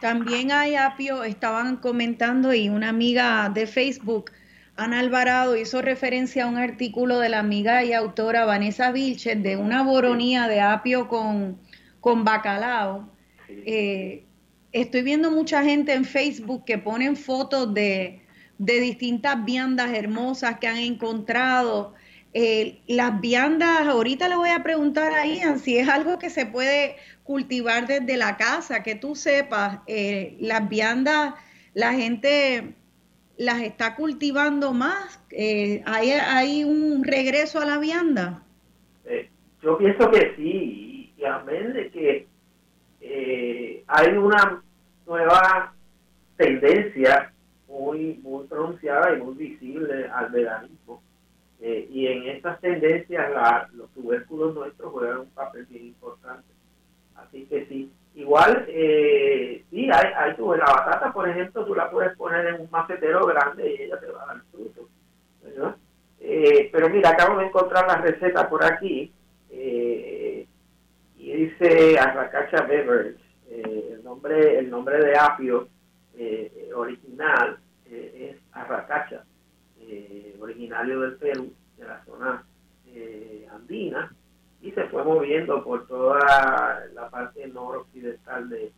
También hay apio, estaban comentando y una amiga de Facebook, Ana Alvarado, hizo referencia a un artículo de la amiga y autora Vanessa Vilches de una boronía de apio con, con bacalao. Eh, estoy viendo mucha gente en Facebook que ponen fotos de, de distintas viandas hermosas que han encontrado eh, las viandas, ahorita le voy a preguntar a Ian si es algo que se puede cultivar desde la casa, que tú sepas, eh, las viandas, la gente las está cultivando más, eh, ¿hay, ¿hay un regreso a la vianda? Eh, yo pienso que sí, y, amén de que eh, hay una nueva tendencia muy, muy pronunciada y muy visible al veganismo. Eh, y en estas tendencias los tubérculos nuestros juegan un papel bien importante. Así que sí, igual, eh, sí, hay, hay la batata, por ejemplo, tú la puedes poner en un macetero grande y ella te va a dar fruto. Eh, pero mira, acabo de encontrar la receta por aquí eh, y dice Arracacha Beverage, el nombre el nombre de apio original es Arracacha, originario del Perú, de la zona andina, y se fue moviendo por toda la parte noroccidental de,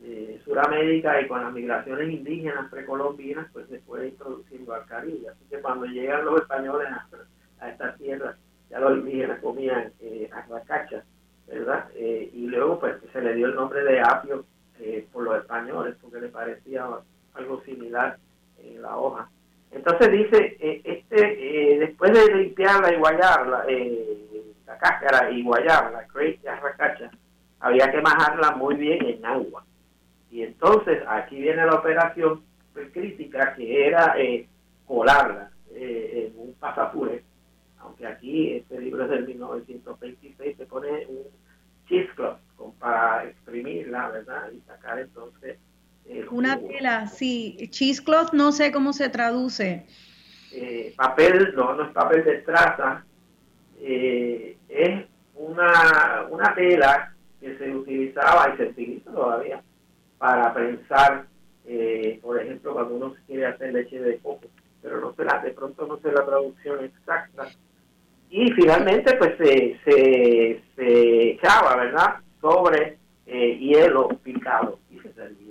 de Sudamérica y con las migraciones indígenas precolombinas, pues se fue introduciendo al Caribe. Así que cuando llegan los españoles a, a estas ya los indígenas comían eh, ¿verdad? Eh, y luego pues se le dio el nombre de apio eh, por los españoles, porque le parecía algo similar en la hoja. Entonces dice, eh, este después de limpiarla y guayarla, eh, la cáscara y guayaba, la y arracacha, había que majarla muy bien en agua. Y entonces aquí viene la operación crítica que era eh, colarla eh, en un pasapure, aunque aquí este libro es del 1926, se pone un cheesecloth para exprimirla, ¿verdad? Y sacar entonces... Una tela, sí, cheesecloth no sé cómo se traduce. Eh, papel, no, no es papel de traza, eh, es una, una tela que se utilizaba y se utiliza todavía para prensar, eh, por ejemplo, cuando uno quiere hacer leche de coco, pero no se la, de pronto no sé la traducción exacta. Y finalmente, pues se, se, se echaba, ¿verdad?, sobre eh, hielo picado y se servía.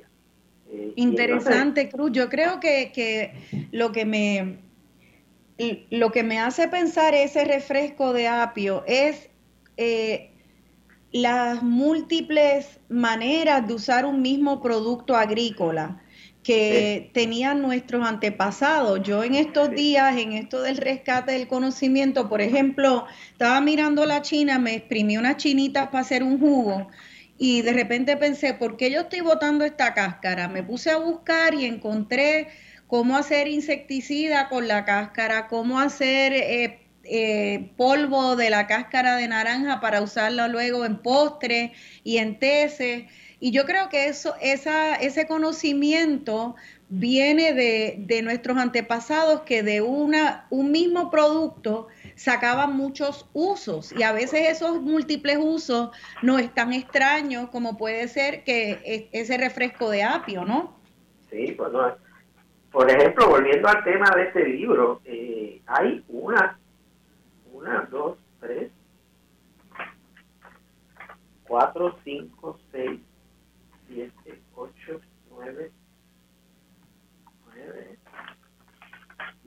Interesante, Cruz. Yo creo que, que lo que me lo que me hace pensar ese refresco de apio es eh, las múltiples maneras de usar un mismo producto agrícola que tenían nuestros antepasados. Yo en estos días, en esto del rescate del conocimiento, por ejemplo, estaba mirando la China, me exprimí unas chinitas para hacer un jugo y de repente pensé, ¿por qué yo estoy botando esta cáscara? Me puse a buscar y encontré cómo hacer insecticida con la cáscara, cómo hacer eh, eh, polvo de la cáscara de naranja para usarla luego en postre y en teces. Y yo creo que eso, esa, ese conocimiento viene de, nuestros antepasados que de una, un mismo producto sacaban muchos usos y a veces esos múltiples usos no es tan extraños como puede ser que e, ese refresco de apio, ¿no? Sí, pues no, por ejemplo, volviendo al tema de este libro, eh, hay una, una, dos, tres, cuatro, cinco, seis, siete, ocho, nueve,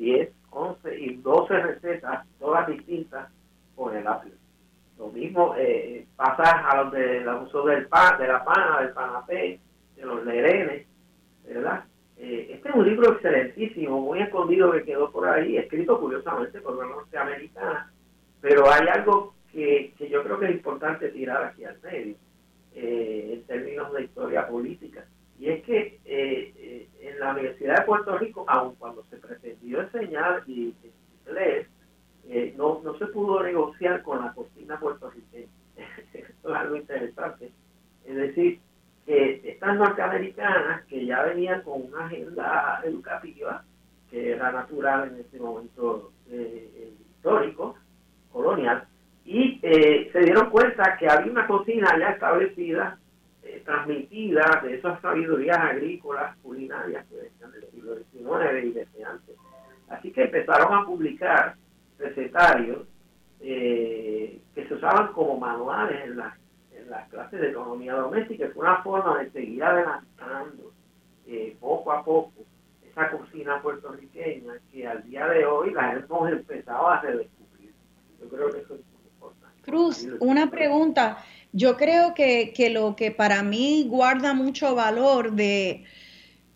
diez, once y doce recetas, todas distintas, con el apio. Lo mismo eh, pasa a los de la uso del pan, de la pana, del panapé, de los lerenes, ¿verdad? Eh, este es un libro excelentísimo, muy escondido que quedó por ahí, escrito curiosamente por una norteamericana, pero hay algo que, yo creo que es importante tirar aquí al medio, eh, en términos de historia política. Y es que eh, en la Universidad de Puerto Rico, aun cuando se pretendió enseñar y, inglés, no, no se pudo negociar con la cocina puertorriqueña. Esto es algo interesante. Es decir, estas norteamericanas que ya venían con una agenda educativa que era natural en ese momento eh, histórico, colonial, y eh, se dieron cuenta que había una cocina ya establecida, eh, transmitida de esas sabidurías agrícolas, culinarias que venían del siglo XIX y desde antes. Así que empezaron a publicar recetarios que se usaban como manuales en las las clases de economía doméstica, es una forma de seguir adelantando eh, poco a poco esa cocina puertorriqueña que al día de hoy la hemos empezado a redescubrir. Yo creo que eso es muy importante. Cruz, una pregunta. Yo creo que, que lo que para mí guarda mucho valor de,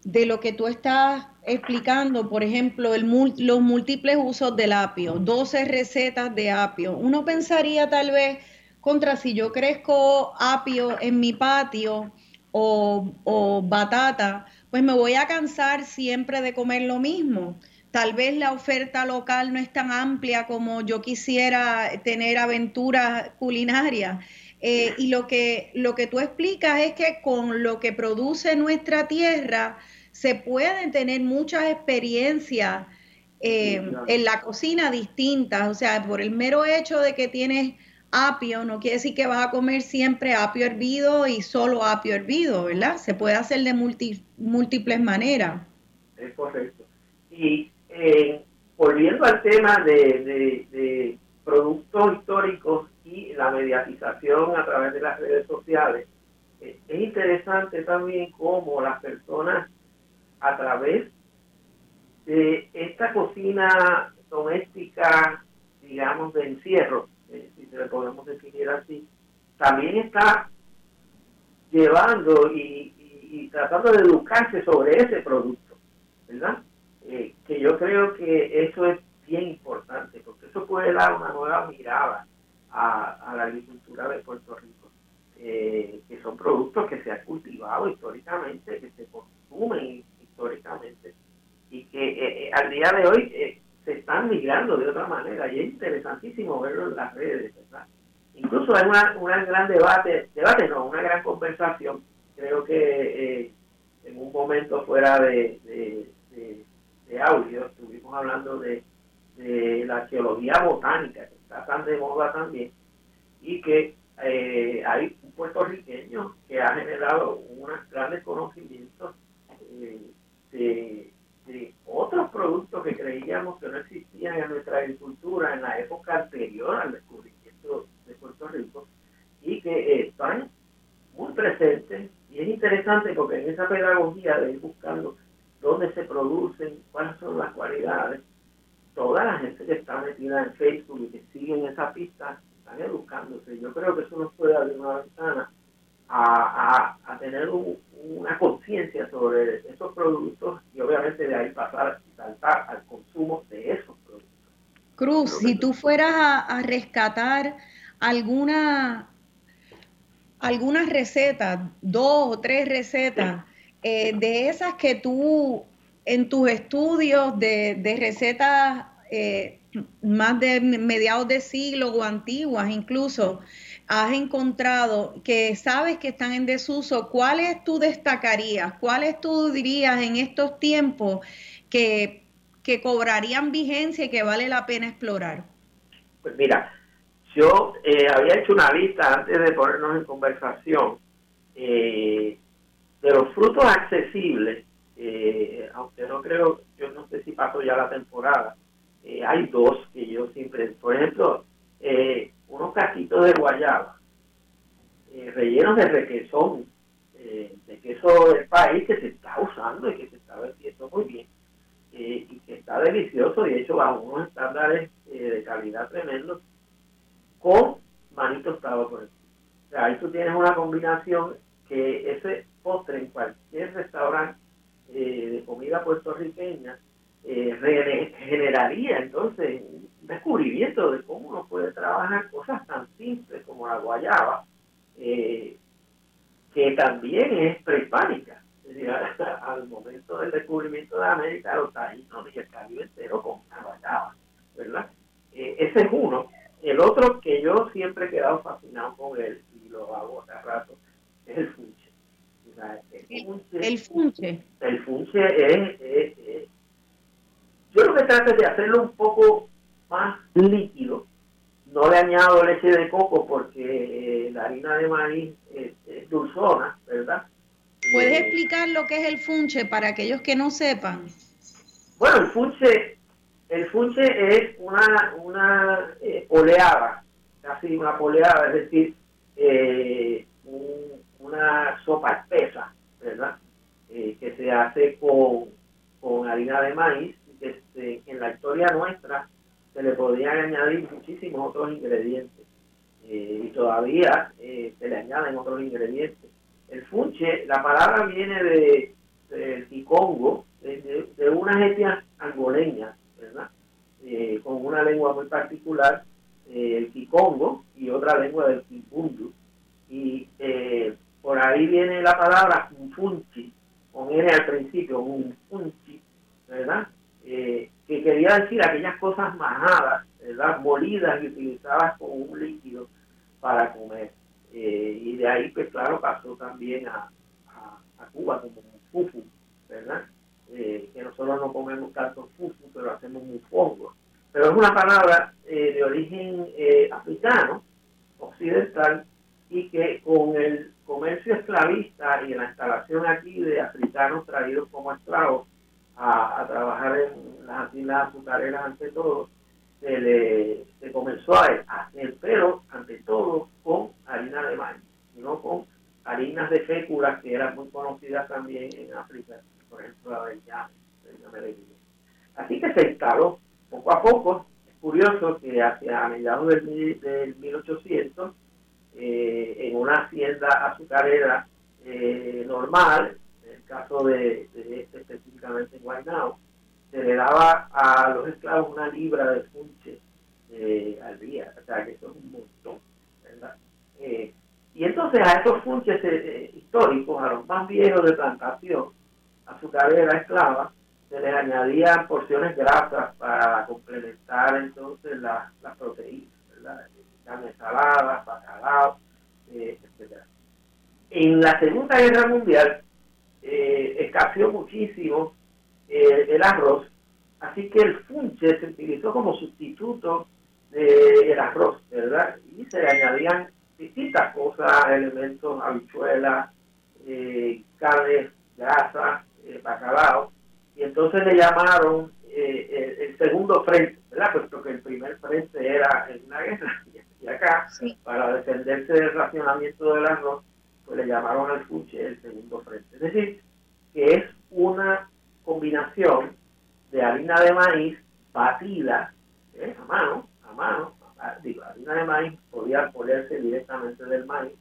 de lo que tú estás explicando, por ejemplo, los múltiples usos del apio, 12 recetas de apio. Uno pensaría tal vez contra si yo crezco apio en mi patio o batata, pues me voy a cansar siempre de comer lo mismo tal vez la oferta local no es tan amplia como yo quisiera tener aventuras culinarias. Eh, y lo que, lo que tú explicas es que con lo que produce nuestra tierra se pueden tener muchas experiencias eh, en la cocina distintas. O sea, por el mero hecho de que tienes apio, no quiere decir que vas a comer siempre apio hervido y solo apio hervido, ¿verdad? Se puede hacer de múltiples maneras. Es correcto. Y eh, volviendo al tema de, productos históricos y la mediatización a través de las redes sociales, es interesante también cómo las personas a través de esta cocina doméstica, digamos, de encierro, eh, si se le podemos definir así, también está llevando y tratando de educarse sobre ese producto, ¿verdad? Eh, que yo creo que eso es bien importante, porque eso puede dar una nueva mirada a, la agricultura de Puerto Rico, eh, que son productos que se han cultivado históricamente, que se consumen históricamente, y que eh, al día de hoy se están migrando de otra manera, y es interesantísimo verlo en las redes, ¿verdad? Incluso hay una, una gran debate, debate no, una gran conversación, creo que en un momento fuera de de audio, estuvimos hablando de, la arqueología botánica, que tan de moda también, y que eh, hay un puertorriqueño que ha generado unos grandes conocimientos eh, de, otros productos que creíamos que no existían en nuestra agricultura en la época anterior al descubrimiento de Puerto Rico y que eh, están muy presentes y es interesante porque en esa pedagogía de ir buscando dónde se producen, cuáles son las cualidades. Toda la gente que está metida en Facebook y que siguen esa pista están educándose. Yo creo que eso nos puede abrir una ventana a, a, tener una conciencia sobre esos productos y obviamente de ahí pasar y saltar al consumo de esos productos. Cruz, si tú fueras a, a rescatar alguna algunas recetas, dos o tres recetas eh, de esas que tú en tus estudios de, recetas eh, más de mediados de siglo o antiguas incluso, has encontrado que sabes que están en desuso, ¿cuáles tú destacarías? ¿Cuáles tú dirías en estos tiempos que, que cobrarían vigencia y que vale la pena explorar? Pues mira, yo eh, había hecho una lista antes de ponernos en conversación eh, de los frutos accesibles, eh, aunque no creo, yo no sé si pasó ya la temporada, eh, hay dos que yo siempre, por ejemplo, eh, unos caquitos de guayaba, rellenos de requesón, de queso del país que se está usando y que se está vendiendo muy bien, y que está delicioso, y hecho bajo unos estándares de calidad tremendos, con manito estado por encima. O sea, ahí tú tienes una combinación que ese postre en cualquier restaurante eh, de comida puertorriqueña eh, generaría entonces un descubrimiento de cómo uno puede trabajar cosas tan simples como la guayaba, eh, que también es prehispánica. Al momento del descubrimiento de América, los taínos y el Caribe entero con la guayaba, ¿verdad? ese es uno. El otro que yo siempre he quedado fascinado con él, y lo hago hace rato, es el funche. El, funche. El funche es, Yo lo que trato es de hacerlo un poco más líquido. No le añado leche de coco porque eh, la harina de maíz es, dulzona, ¿verdad? ¿Puedes eh, explicar lo que es el funche para aquellos que no sepan? Bueno, el funche, el funche es una, una eh, oleada, casi una poleada, es decir, un, una sopa espesa, ¿verdad? Eh, que se hace con, harina de maíz y que en la historia nuestra se le podrían añadir muchísimos otros ingredientes eh, y todavía eh, se le añaden otros ingredientes. El funche, la palabra viene de, del ticongo, de, de, unas etnias angoleñas, ¿verdad? con una lengua muy particular, el ticongo y otra lengua del por ahí viene la palabra Funchi, con N al principio, Funchi, ¿verdad? Eh, que quería decir aquellas cosas majadas, ¿verdad? Molidas y utilizadas con un líquido para comer. Eh, y de ahí, pues claro, pasó también a, a, Cuba como un fufu, ¿verdad? Eh, que nosotros no comemos tanto fufu, pero hacemos un fongo. Pero es una palabra de origen africano, occidental, y que con el comercio esclavista y la instalación aquí de africanos traídos como esclavos a, trabajar en las antilas azucareras ante todo, se, le, se comenzó a hacer, pero ante todo con harina de maíz, no con harinas de féculas que eran muy conocidas también en África, por ejemplo la de llame, Así que se instaló poco a poco. Es curioso que hacia mediados del, del 1800 eh, en una hacienda azucarera eh, normal, en el caso de, este específicamente en Guaynao, se le daba a los esclavos una libra de funche eh, al día, o sea que eso es un montón, ¿verdad? y entonces a estos funches históricos, a los más viejos de plantación, azucarera esclava, se les añadían porciones grasas para complementar entonces las proteínas, ¿verdad? Carne salada, bacalao, eh, etc. En la Segunda Guerra Mundial eh, escaseó muchísimo eh, el arroz, así que el funche se utilizó como sustituto del arroz, ¿verdad? Y se le añadían distintas cosas, elementos, habichuelas, eh, carnes, grasa, eh, bacalao, y entonces le llamaron el, segundo frente, ¿verdad? Puesto que el primer frente era en una guerra y acá, para defenderse del racionamiento del arroz, pues le llamaron al fuche el segundo frente. Es decir, que es una combinación de harina de maíz batida ¿eh? a mano, a mano, digo, harina de maíz podía ponerse directamente del maíz,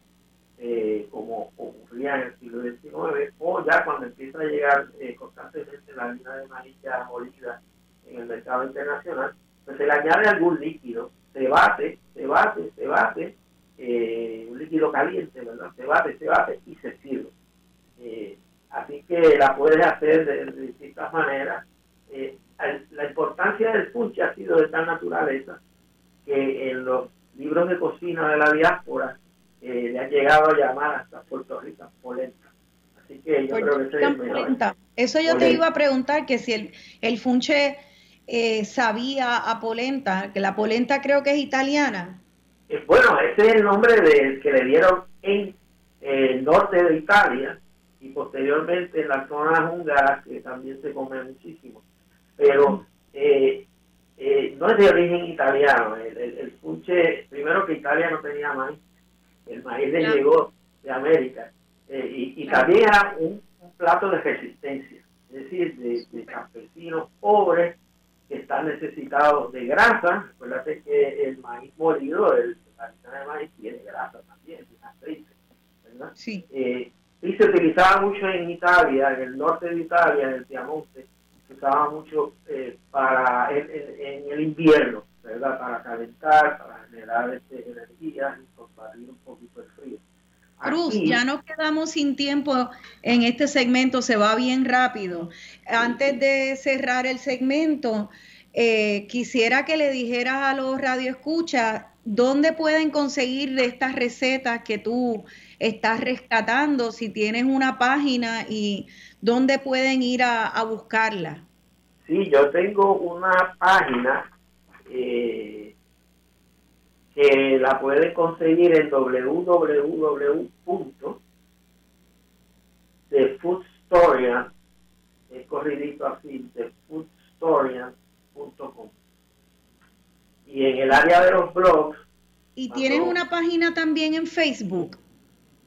eh, como ocurría en el siglo XIX, o ya cuando empieza a llegar eh, constantemente la harina de maíz ya molida en el mercado internacional, pues se le añade algún líquido se bate, se bate, se bate, eh, un líquido caliente, ¿verdad? Se bate, se bate y se sirve. Eh, así que la puedes hacer de, distintas maneras. Eh, la importancia del punche ha sido de tal naturaleza que en los libros de cocina de la diáspora le han llegado a llamar hasta Puerto Rico polenta. Así que yo creo que polenta. Eso yo te iba a preguntar, que si el, el funche eh, sabía a polenta, que la polenta creo que es italiana. Eh, bueno, ese es el nombre de, que le dieron en eh, el norte de Italia y posteriormente en las zonas húngaras que también se come muchísimo. Pero no es de origen italiano. El, el, primero que Italia no tenía maíz, el maíz le llegó de América y, también era un, plato de resistencia, es decir, de, de campesinos pobres están necesitados de grasa. Acuérdate que el maíz molido, el, la harina de maíz, tiene grasa también, tiene aceite. ¿verdad? Sí. Eh, y se utilizaba mucho en Italia, en el norte de Italia, en el Piamonte, se usaba mucho eh, para en, el invierno, ¿verdad? Para calentar, para generar este, energía y combatir un el. Cruz, ya nos quedamos sin tiempo en este segmento, se va bien rápido. Antes de cerrar el segmento, eh, quisiera que le dijeras a los radioescuchas dónde pueden conseguir estas recetas que tú estás rescatando, si tienes una página y dónde pueden ir a, a buscarla. Sí, yo tengo una página eh, que la pueden conseguir en www.thefoodstoria, es corridito así, thefoodstoria.com. Y en el área de los blogs. ¿Y tienes una página también en Facebook?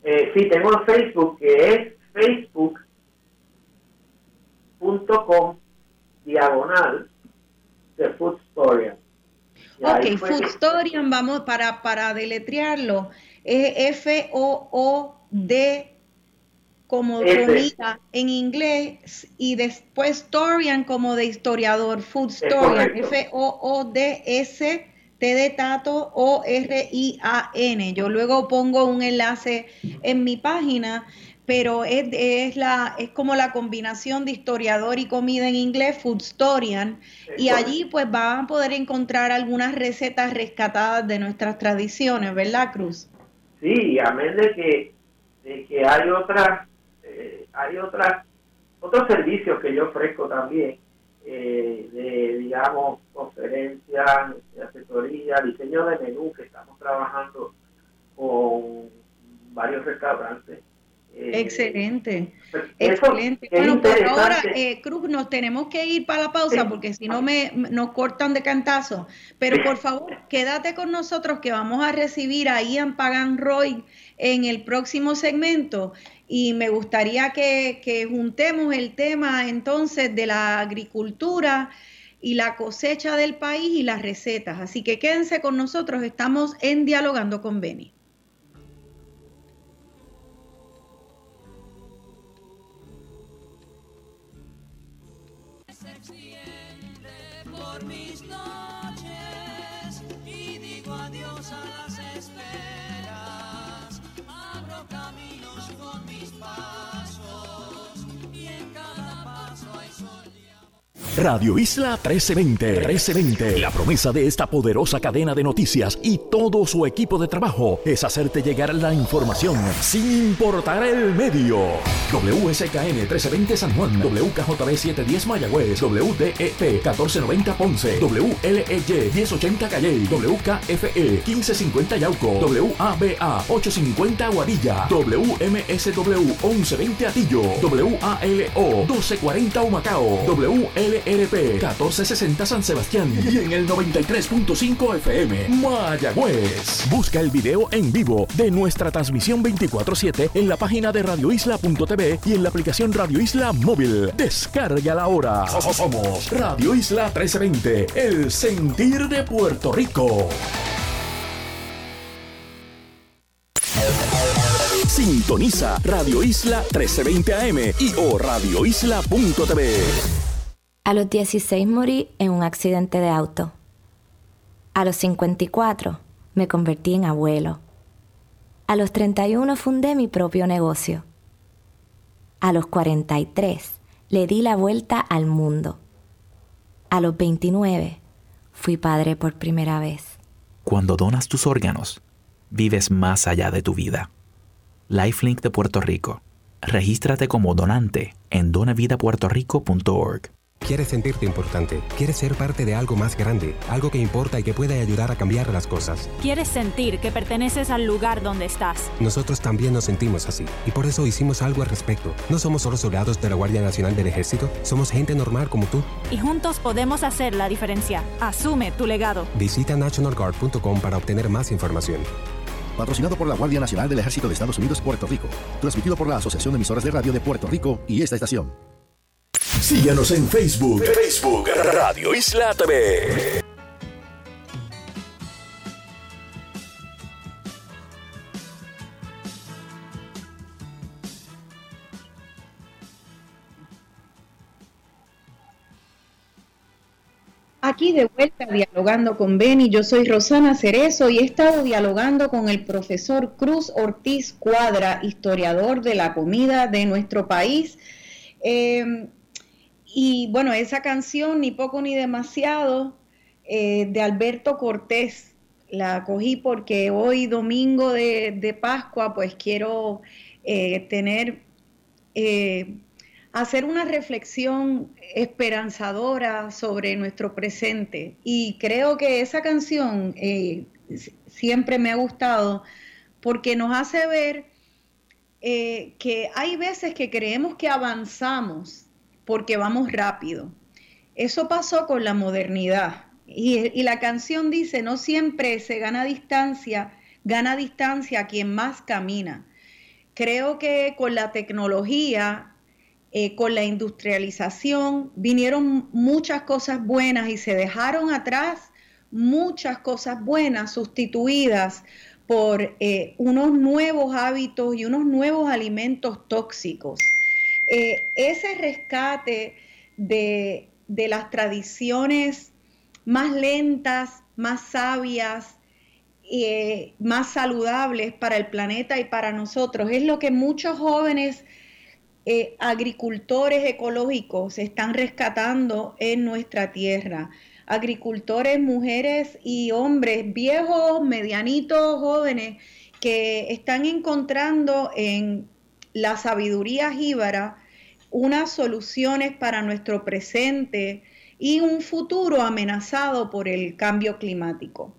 Eh, sí, tengo en Facebook que es facebook.com diagonal de Ok, Foodstorian, vamos para, para deletrearlo, es F-O-O-D como comida en inglés y después Storian como de historiador, Foodstorian, F-O-O-D-S. T de Tato O R I A N. Yo luego pongo un enlace en mi página pero es, es, la, es como la combinación de historiador y comida en inglés, Foodstorian, y allí pues van a poder encontrar algunas recetas rescatadas de nuestras tradiciones, ¿verdad, Cruz? Sí, amén de que, de que hay otras, eh, hay otras, otros servicios que yo ofrezco también, eh, de, digamos, conferencias, asesoría, diseño de menú, que estamos trabajando con varios restaurantes eh, excelente, excelente. Bueno, por ahora, eh, Cruz, nos tenemos que ir para la pausa porque si no me nos cortan de cantazo. Pero por favor, quédate con nosotros que vamos a recibir a Ian Pagan Roy en el próximo segmento y me gustaría que, que juntemos el tema entonces de la agricultura y la cosecha del país y las recetas. Así que quédense con nosotros, estamos en Dialogando con Beni. Radio Isla 1320. 1320. La promesa de esta poderosa cadena de noticias y todo su equipo de trabajo es hacerte llegar la información sin importar el medio. WSKN 1320 San Juan, WKJB 710 Mayagüez, WDEP 1490 Ponce, WLEY 1080 Calle, WKFE 1550 Yauco, WABA 850 Guadilla, WMSW 1120 Atillo, WALO 1240 Humacao, WL RP 1460 San Sebastián y en el 93.5 FM Mayagüez. Busca el video en vivo de nuestra transmisión 24/7 en la página de radioisla.tv y en la aplicación Radio Isla móvil. Descarga la hora. Somos Radio Isla 1320, el sentir de Puerto Rico. Sintoniza Radio Isla 1320 AM y o radioisla.tv. A los 16 morí en un accidente de auto. A los 54 me convertí en abuelo. A los 31 fundé mi propio negocio. A los 43 le di la vuelta al mundo. A los 29 fui padre por primera vez. Cuando donas tus órganos, vives más allá de tu vida. Lifelink de Puerto Rico. Regístrate como donante en donavidapuertorico.org. Quieres sentirte importante, quieres ser parte de algo más grande, algo que importa y que puede ayudar a cambiar las cosas. Quieres sentir que perteneces al lugar donde estás. Nosotros también nos sentimos así y por eso hicimos algo al respecto. No somos solo soldados de la Guardia Nacional del Ejército, somos gente normal como tú. Y juntos podemos hacer la diferencia. Asume tu legado. Visita nationalguard.com para obtener más información. Patrocinado por la Guardia Nacional del Ejército de Estados Unidos, Puerto Rico. Transmitido por la Asociación de Emisoras de Radio de Puerto Rico y esta estación. Síganos en Facebook. Facebook Radio Isla TV. Aquí de vuelta dialogando con Beni, yo soy Rosana Cerezo y he estado dialogando con el profesor Cruz Ortiz Cuadra, historiador de la comida de nuestro país. Eh, y bueno, esa canción, Ni poco ni demasiado, eh, de Alberto Cortés, la cogí porque hoy, domingo de, Pascua, pues quiero eh, tener, eh, hacer una reflexión esperanzadora sobre nuestro presente. Y creo que esa canción siempre me ha gustado porque nos hace ver que hay veces que creemos que avanzamos porque vamos rápido. Eso pasó con la modernidad. Y, la canción dice, no siempre se gana distancia, gana distancia quien más camina. Creo que con la tecnología, eh, con la industrialización, vinieron muchas cosas buenas y se dejaron atrás muchas cosas buenas sustituidas por eh, unos nuevos hábitos y unos nuevos alimentos tóxicos. Eh, ese rescate de, las tradiciones más lentas, más sabias eh, más saludables para el planeta y para nosotros. Es lo que muchos jóvenes eh, agricultores ecológicos están rescatando en nuestra tierra. Agricultores, mujeres y hombres, viejos, medianitos, jóvenes, que están encontrando en la sabiduría jíbara unas soluciones para nuestro presente y un futuro amenazado por el cambio climático.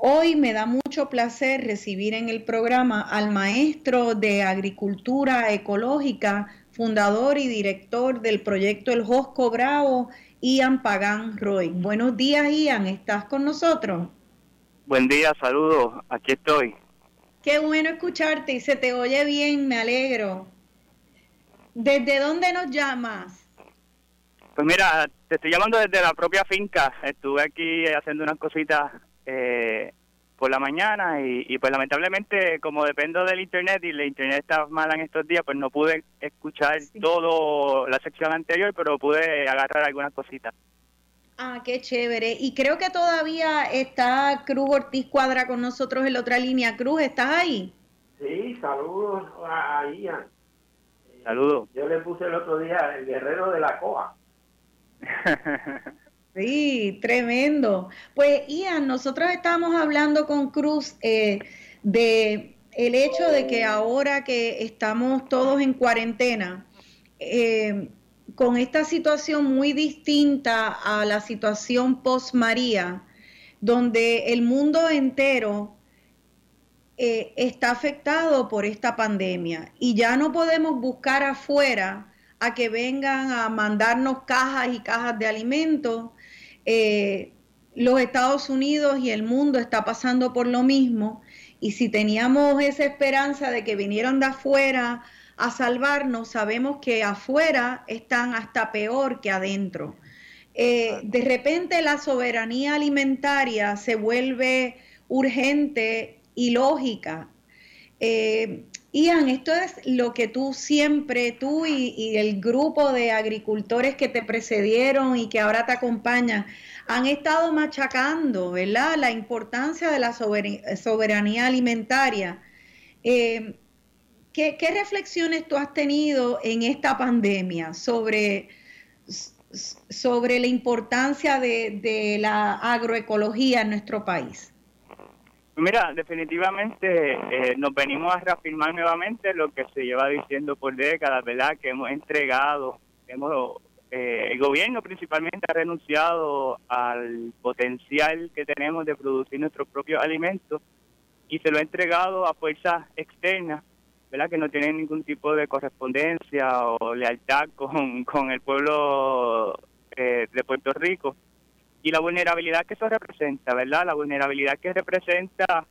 Hoy me da mucho placer recibir en el programa al maestro de Agricultura Ecológica, fundador y director del proyecto El Josco Bravo, Ian Pagán Roy. Buenos días, Ian, ¿estás con nosotros? Buen día, saludos, aquí estoy. Qué bueno escucharte y se te oye bien, me alegro. ¿Desde dónde nos llamas? Pues mira, te estoy llamando desde la propia finca. Estuve aquí haciendo unas cositas eh, por la mañana y, pues lamentablemente como dependo del internet y el internet está mala en estos días, pues no pude escuchar todo la sección anterior, pero pude agarrar algunas cositas. Ah, qué chévere. Y creo que todavía está Cruz Ortiz Cuadra con nosotros en la otra línea. Cruz, ¿estás ahí? Sí, saludos a Ian. Saludos. Yo le puse el otro día el guerrero de la coa. Sí, tremendo. Pues Ian, nosotros estamos hablando con Cruz eh, de el hecho de que ahora que estamos todos en cuarentena, eh, con esta situación muy distinta a la situación post María, donde el mundo entero eh, está afectado por esta pandemia y ya no podemos buscar afuera a que vengan a mandarnos cajas y cajas de alimentos. Eh, los Estados Unidos y el mundo está pasando por lo mismo y si teníamos esa esperanza de que vinieran de afuera a salvarnos, sabemos que afuera están hasta peor que adentro. Eh, de repente la soberanía alimentaria se vuelve urgente y lógica. Eh, Ian, esto es lo que tú siempre, tú y, el grupo de agricultores que te precedieron y que ahora te acompañan, han estado machacando, ¿verdad? La importancia de la soberanía alimentaria. Eh, ¿qué, reflexiones tú has tenido en esta pandemia sobre, sobre la importancia de la agroecología en nuestro país? Mira, definitivamente eh, nos venimos a reafirmar nuevamente lo que se lleva diciendo por décadas, ¿verdad? Que hemos entregado, hemos eh, el gobierno principalmente ha renunciado al potencial que tenemos de producir nuestros propios alimentos y se lo ha entregado a fuerzas externas, ¿verdad? Que no tienen ningún tipo de correspondencia o lealtad con, con el pueblo eh, de Puerto Rico y la vulnerabilidad que eso representa, ¿verdad? La vulnerabilidad que representa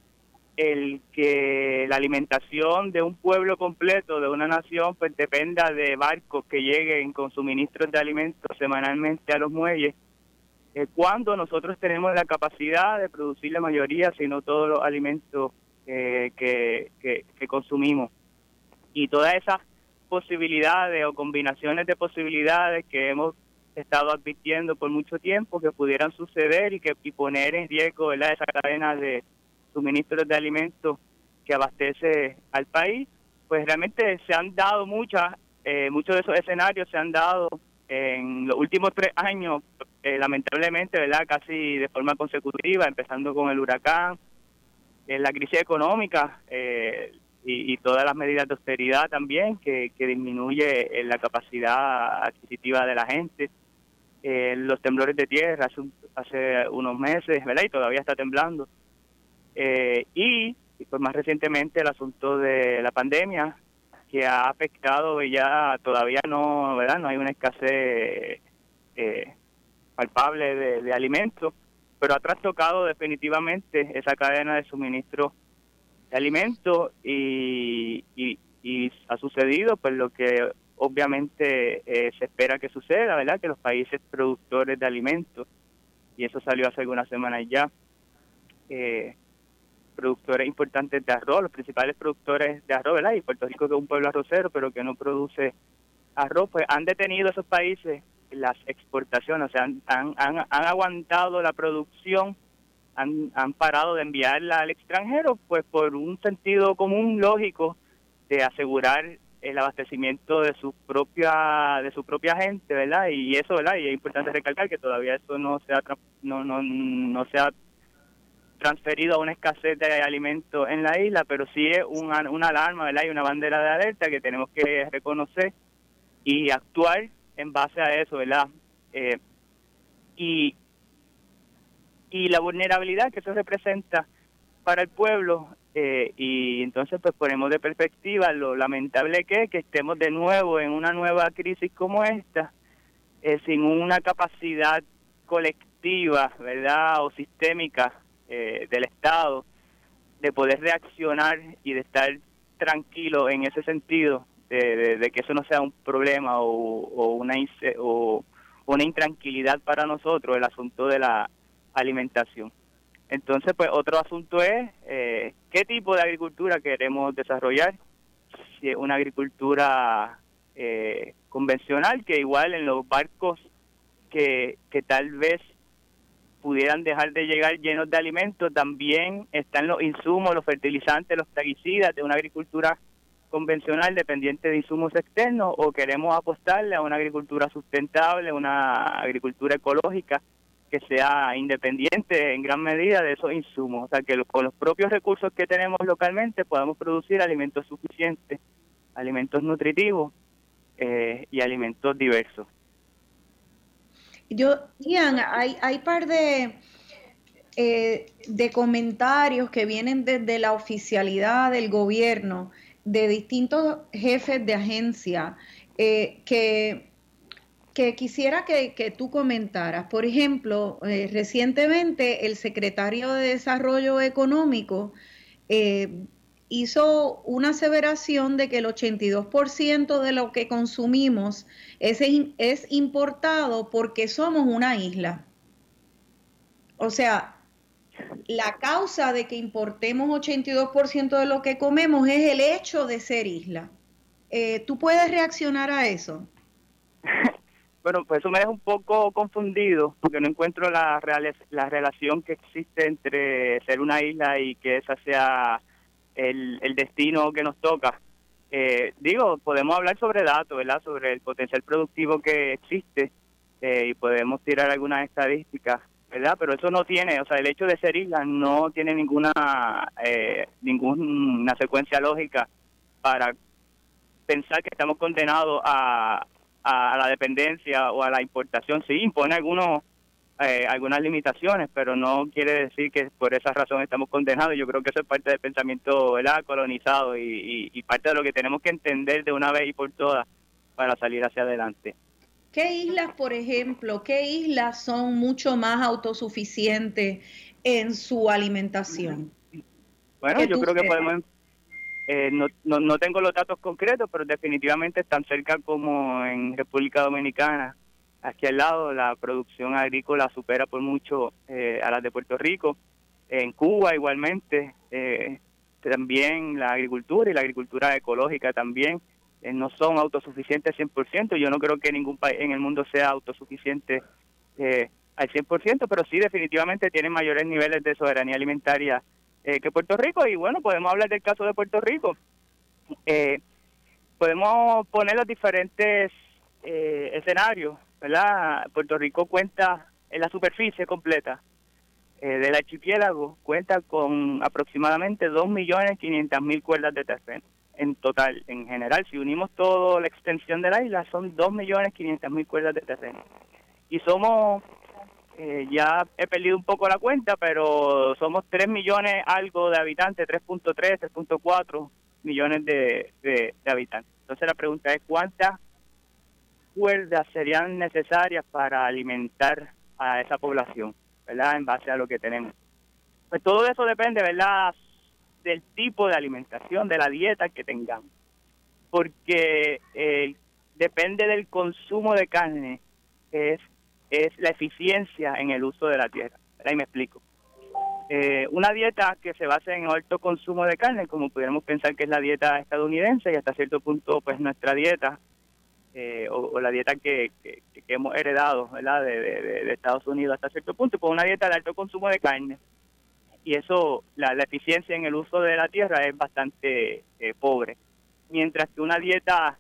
el que la alimentación de un pueblo completo, de una nación, pues dependa de barcos que lleguen con suministros de alimentos semanalmente a los muelles, eh, cuando nosotros tenemos la capacidad de producir la mayoría, si no todos los alimentos eh, que, que, que consumimos. Y todas esas posibilidades o combinaciones de posibilidades que hemos estado advirtiendo por mucho tiempo que pudieran suceder y que y poner en riesgo esa cadena de suministros de alimentos que abastece al país, pues realmente se han dado muchas, eh, muchos de esos escenarios se han dado en los últimos tres años, eh, lamentablemente, ¿verdad? Casi de forma consecutiva, empezando con el huracán, en eh, la crisis económica y, y, todas las medidas de austeridad también, que, que disminuye la capacidad adquisitiva de la gente eh, los temblores de tierra hace, hace unos meses, ¿verdad? Y todavía está temblando. Eh, y, pues más recientemente el asunto de la pandemia que ha afectado y ya todavía no, ¿verdad? No hay una escasez eh, palpable de, alimentos, pero ha trastocado definitivamente esa cadena de suministro de alimentos y, y, y ha sucedido pues lo que obviamente eh, se espera que suceda, ¿verdad? Que los países productores de alimentos, y eso salió hace algunas semanas ya, eh, productores importantes de arroz, los principales productores de arroz, ¿verdad? Y Puerto Rico que es un pueblo arrocero, pero que no produce arroz, pues han detenido esos países las exportaciones, o sea, han, han, han aguantado la producción han, han parado de enviarla al extranjero, pues por un sentido común lógico de asegurar el abastecimiento de su propia de su propia gente, ¿verdad? Y eso, ¿verdad? Y es importante recalcar que todavía eso no se ha no no no se ha transferido a una escasez de alimentos en la isla, pero sí es una, una alarma, ¿verdad? Y una bandera de alerta que tenemos que reconocer y actuar en base a eso, ¿verdad? Eh, y y la vulnerabilidad que eso representa para el pueblo eh, y entonces pues ponemos de perspectiva lo lamentable que es que estemos de nuevo en una nueva crisis como esta eh, sin una capacidad colectiva verdad o sistémica eh, del Estado de poder reaccionar y de estar tranquilo en ese sentido de, que eso no sea un problema o, o una o una intranquilidad para nosotros el asunto de la alimentación entonces, pues otro asunto es eh, qué tipo de agricultura queremos desarrollar. Si es una agricultura eh, convencional, que igual en los barcos que, que tal vez pudieran dejar de llegar llenos de alimentos, también están los insumos, los fertilizantes, los plaguicidas de una agricultura convencional dependiente de insumos externos o queremos apostarle a una agricultura sustentable, una agricultura ecológica que sea independiente en gran medida de esos insumos, o sea, que con los propios recursos que tenemos localmente podamos producir alimentos suficientes, alimentos nutritivos eh, y alimentos diversos. Yo, Ian, hay, hay par de, eh, de comentarios que vienen desde la oficialidad del gobierno, de distintos jefes de agencia, eh, que que quisiera que, tú comentaras. Por ejemplo, eh, recientemente el secretario de Desarrollo Económico eh, hizo una aseveración de que el 82% de lo que consumimos es, es importado porque somos una isla. O sea, la causa de que importemos 82% de lo que comemos es el hecho de ser isla. Eh, ¿Tú puedes reaccionar a eso? Bueno, pues eso me deja un poco confundido porque no encuentro la, la relación que existe entre ser una isla y que esa sea el, destino que nos toca. Eh, digo, podemos hablar sobre datos, ¿verdad? Sobre el potencial productivo que existe eh, y podemos tirar algunas estadísticas, ¿verdad? Pero eso no tiene, o sea, el hecho de ser isla no tiene ninguna eh, ninguna secuencia lógica para pensar que estamos condenados a, a, la dependencia o a la importación. Sí, impone algunos eh, algunas limitaciones, pero no quiere decir que por esa razón estamos condenados. Yo creo que eso es parte del pensamiento ¿verdad? colonizado y, parte de lo que tenemos que entender de una vez y por todas para salir hacia adelante. ¿Qué islas, por ejemplo, qué islas son mucho más autosuficientes en su alimentación? Bueno, yo creo que podemos eh, no, no, tengo los datos concretos, pero definitivamente están cerca como en República Dominicana. Aquí al lado la producción agrícola supera por mucho eh, a las de Puerto Rico. En Cuba igualmente, eh, también la agricultura y la agricultura ecológica también no son autosuficientes 100%. Yo no creo que ningún país en el mundo sea autosuficiente al 100%, pero sí definitivamente tienen mayores niveles de soberanía alimentaria eh, que Puerto Rico y bueno, podemos hablar del caso de Puerto Rico. Eh, podemos poner los diferentes eh, escenarios, ¿verdad? Puerto Rico cuenta en la superficie completa del archipiélago, cuenta con aproximadamente 2.500.000 cuerdas de terreno en total, en general. Si unimos toda la extensión de la isla, son 2.500.000 cuerdas de terreno. Y somos eh, ya he perdido un poco la cuenta, pero somos 3 millones algo de habitantes, 3.3, 3.4 millones de, de, habitantes. Entonces la pregunta es cuántas cuerdas serían necesarias para alimentar a esa población, ¿verdad? En base a lo que tenemos. Pues todo eso depende, ¿verdad? Del tipo de alimentación, de la dieta que tengamos. Porque eh, depende del consumo de carne, es es la eficiencia en el uso de la tierra. Ahí me explico. Eh, una dieta que se base en alto consumo de carne, como pudiéramos pensar que es la dieta estadounidense y hasta cierto punto pues nuestra dieta eh, o, la dieta que, hemos heredado. De, Estados Unidos hasta cierto punto, pues una dieta de alto consumo de carne. y eso, la, eficiencia en el uso de la tierra es bastante eh, pobre. Mientras que una dieta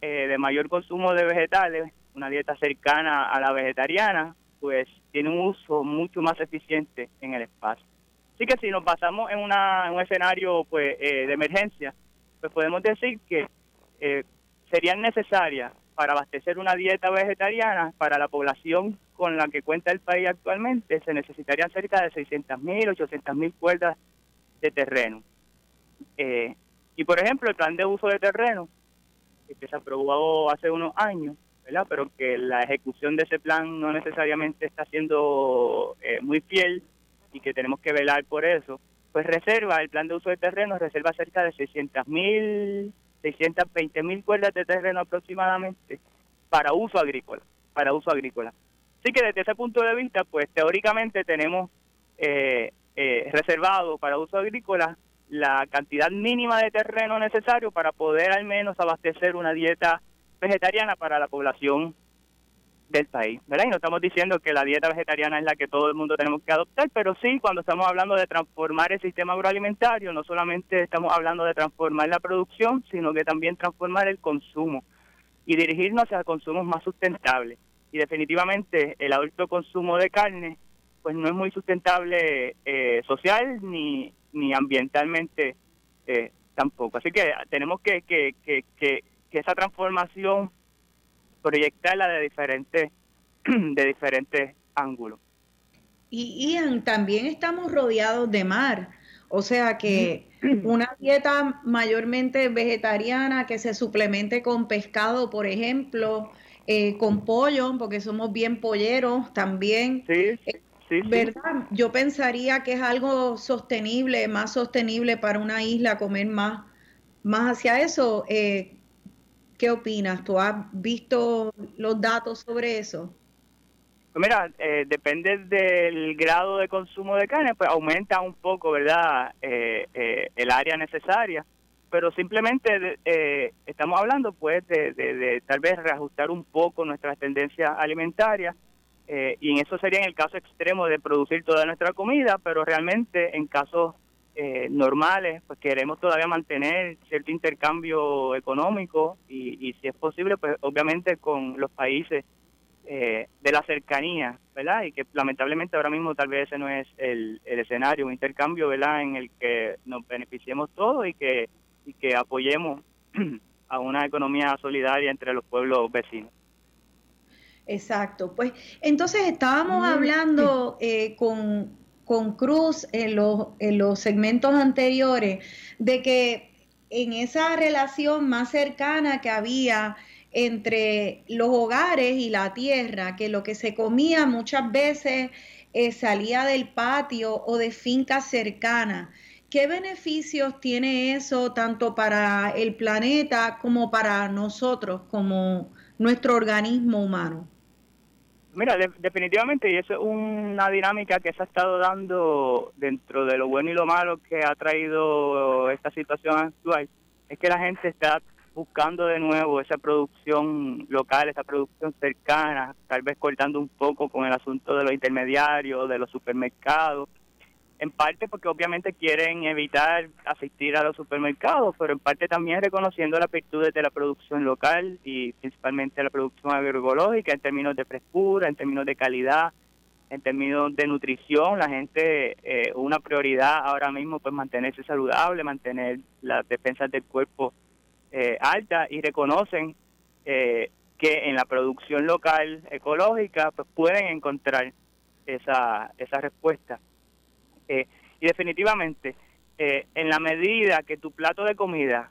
eh, de mayor consumo de vegetales, una dieta cercana a la vegetariana, pues tiene un uso mucho más eficiente en el espacio. Así que si nos basamos en, una, un escenario pues de emergencia, pues podemos decir que serían necesarias para abastecer una dieta vegetariana para la población con la que cuenta el país actualmente, se necesitarían cerca de 600.000, 800.000 cuerdas de terreno. Eh, y por ejemplo, el plan de uso de terreno, que se aprobó hace unos años, ¿verdad? pero que la ejecución de ese plan no necesariamente está siendo eh, muy fiel y que tenemos que velar por eso, pues reserva, el plan de uso de terreno reserva cerca de 600.000 620 mil cuerdas de terreno aproximadamente para uso agrícola, para uso agrícola. Así que desde ese punto de vista, pues teóricamente tenemos eh, eh, reservado para uso agrícola la cantidad mínima de terreno necesario para poder al menos abastecer una dieta vegetariana para la población del país, ¿verdad? Y no estamos diciendo que la dieta vegetariana es la que todo el mundo tenemos que adoptar, pero sí cuando estamos hablando de transformar el sistema agroalimentario, no solamente estamos hablando de transformar la producción, sino que también transformar el consumo y dirigirnos hacia consumos más sustentables. Y definitivamente el alto consumo de carne, pues no es muy sustentable eh, social ni, ni ambientalmente eh, tampoco. Así que tenemos que, que, que, que esa transformación proyectarla de diferentes, de diferentes ángulos. Y Ian, también estamos rodeados de mar, o sea que una dieta mayormente vegetariana que se suplemente con pescado, por ejemplo, eh, con pollo, porque somos bien polleros también. Sí, sí, ¿Verdad? Yo pensaría que es algo sostenible, más sostenible para una isla comer más, más hacia eso. Eh, ¿Qué opinas? ¿Tú has visto los datos sobre eso? Pues mira, eh, depende del grado de consumo de carne, pues aumenta un poco, ¿verdad? Eh, eh, el área necesaria, pero simplemente estamos hablando, pues, de, tal vez reajustar un poco nuestras tendencias alimentarias, y en eso sería en el caso extremo de producir toda nuestra comida, pero realmente en casos eh, normales, pues queremos todavía mantener cierto intercambio económico y, si es posible, pues obviamente con los países eh, de la cercanía, ¿verdad? Y que lamentablemente ahora mismo tal vez ese no es el, escenario, un intercambio, ¿verdad? En el que nos beneficiemos todos y que, y que apoyemos a una economía solidaria entre los pueblos vecinos. Exacto, pues entonces estábamos hablando eh, con con Cruz en los, en los segmentos anteriores, de que en esa relación más cercana que había entre los hogares y la tierra, que lo que se comía muchas veces eh, salía del patio o de fincas cercanas. ¿Qué beneficios tiene eso tanto para el planeta como para nosotros, como nuestro organismo humano? Mira, definitivamente, y eso es una dinámica que se ha estado dando dentro de lo bueno y lo malo que ha traído esta situación actual, es que la gente está buscando de nuevo esa producción local, esa producción cercana, tal vez cortando un poco con el asunto de los intermediarios, de los supermercados, en parte porque obviamente quieren evitar asistir a los supermercados, pero en parte también reconociendo las virtudes de la producción local y principalmente la producción agroecológica en términos de frescura, en términos de calidad, en términos de nutrición. La gente, eh, una prioridad ahora mismo pues mantenerse saludable, mantener las defensas del cuerpo eh, altas y reconocen eh, que en la producción local ecológica pues pueden encontrar esa, esa respuesta. Eh, y definitivamente, eh, en la medida que tu plato de comida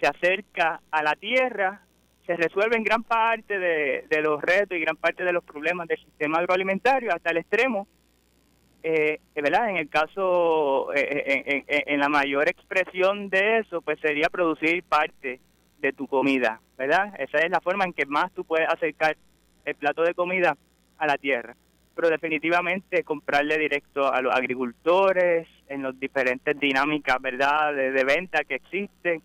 se acerca a la tierra, se resuelven gran parte de, los retos y gran parte de los problemas del sistema agroalimentario hasta el extremo. Eh, ¿verdad? En el caso, en, en, la mayor expresión de eso, pues sería producir parte de tu comida, ¿verdad? Esa es la forma en que más tú puedes acercar el plato de comida a la tierra pero definitivamente comprarle directo a los agricultores en las diferentes dinámicas verdad de, venta que existen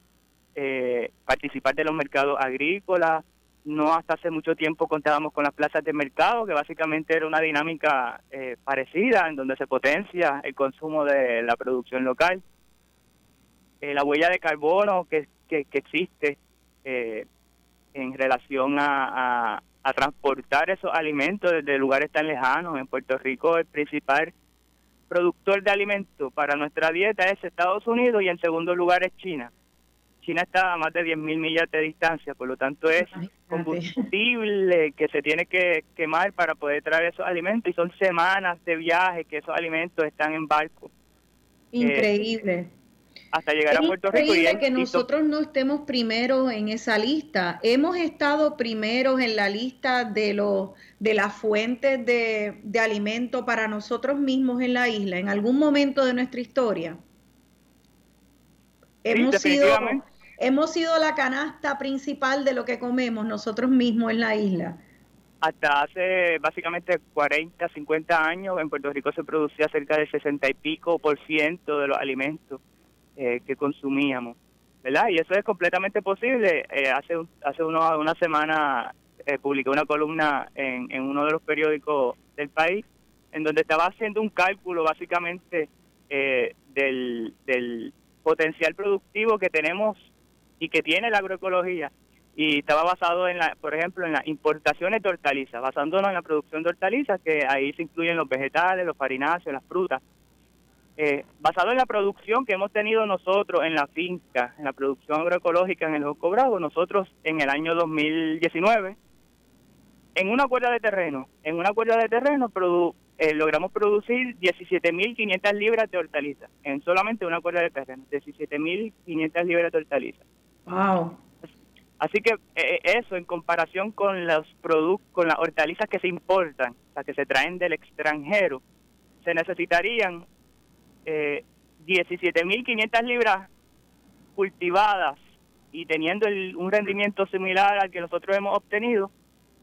eh, participar de los mercados agrícolas no hasta hace mucho tiempo contábamos con las plazas de mercado, que básicamente era una dinámica eh, parecida, en donde se potencia el consumo de la producción local. Eh, la huella de carbono que, que, existe eh, en relación a, a, transportar esos alimentos desde lugares tan lejanos. En Puerto Rico el principal productor de alimentos para nuestra dieta es Estados Unidos y en segundo lugar es China. China está a más de 10.000 millas de distancia, por lo tanto es combustible que se tiene que quemar para poder traer esos alimentos y son semanas de viaje que esos alimentos están en barco. Increíble. Hasta llegar a Puerto Rico. Increíble que nosotros no estemos primeros en esa lista. Hemos estado primeros en la lista de los de las fuentes de, de alimento para nosotros mismos en la isla en algún momento de nuestra historia. Hemos sido hemos sido la canasta principal de lo que comemos nosotros mismos en la isla. Hasta hace básicamente 40, 50 años en Puerto Rico se producía cerca del 60 y pico por ciento de los alimentos eh, que consumíamos, ¿verdad? Y eso es completamente posible. Eh, hace hace una semana eh, publiqué una columna en, en uno de los periódicos del país en donde estaba haciendo un cálculo básicamente eh, del, del potencial productivo que tenemos y que tiene la agroecología y estaba basado en la, por ejemplo, en las importaciones de hortalizas, basándonos en la producción de hortalizas, que ahí se incluyen los vegetales, los farináceos, las frutas. Eh, basado en la producción que hemos tenido nosotros en la finca, en la producción agroecológica en el Josco Bravo, nosotros en el año 2019, en una cuerda de terreno, en una cuerda de terreno eh, logramos producir 17.500 libras de hortalizas, en solamente una cuerda de terreno, 17.500 libras de hortalizas. Wow. Así que eh, eso en comparación con los productos, con las hortalizas que se importan, las que se traen del extranjero, se necesitarían eh, 17.500 libras cultivadas y teniendo un rendimiento similar al que nosotros hemos obtenido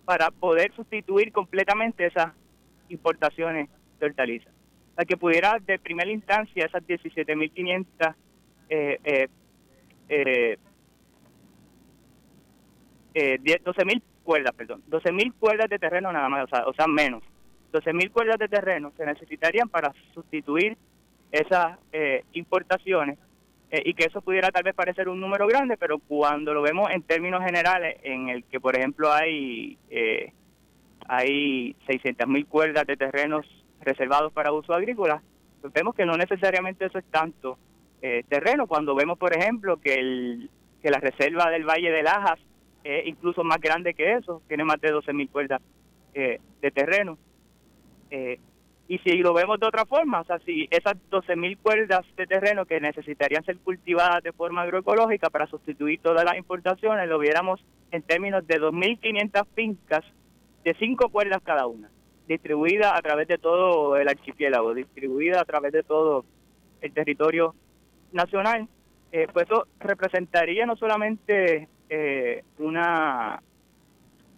para poder sustituir completamente esas importaciones de hortalizas. para que pudiera de primera instancia esas 17.500 eh, eh, eh, eh, 12.000 cuerdas, perdón, 12.000 cuerdas de terreno nada más, o sea, o sea menos. 12.000 cuerdas de terreno se necesitarían para sustituir esas eh, importaciones eh, y que eso pudiera tal vez parecer un número grande, pero cuando lo vemos en términos generales, en el que por ejemplo hay eh, hay 600.000 cuerdas de terrenos reservados para uso agrícola, pues vemos que no necesariamente eso es tanto eh, terreno. Cuando vemos, por ejemplo, que, el, que la reserva del Valle de Lajas es incluso más grande que eso, tiene más de 12.000 cuerdas eh, de terreno. Eh, y si lo vemos de otra forma, o sea, si esas 12.000 cuerdas de terreno que necesitarían ser cultivadas de forma agroecológica para sustituir todas las importaciones, lo viéramos en términos de 2.500 fincas de 5 cuerdas cada una, distribuidas a través de todo el archipiélago, distribuidas a través de todo el territorio nacional, eh, pues eso representaría no solamente eh, una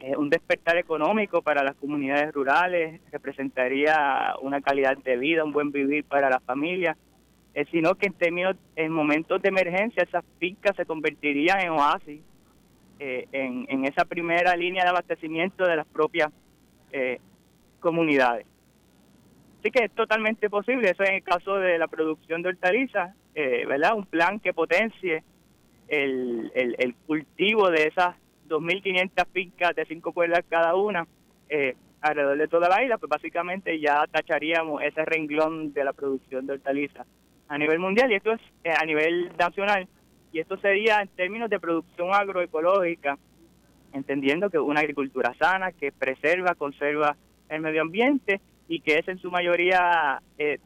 eh, un despertar económico para las comunidades rurales, representaría una calidad de vida, un buen vivir para las familias, eh, sino que en términos, en momentos de emergencia esas fincas se convertirían en oasis, en, en, esa primera línea de abastecimiento de las propias comunidades. Así que es totalmente posible, eso en el caso de la producción de hortalizas, ¿verdad? Un plan que potencie el, el, cultivo de esas 2.500 fincas de cinco cuerdas cada una eh, alrededor de toda la isla, pues básicamente ya tacharíamos ese renglón de la producción de hortalizas a nivel mundial y esto es eh, a nivel nacional y esto sería en términos de producción agroecológica, entendiendo que una agricultura sana que preserva, conserva el medio ambiente y que es en su mayoría eh,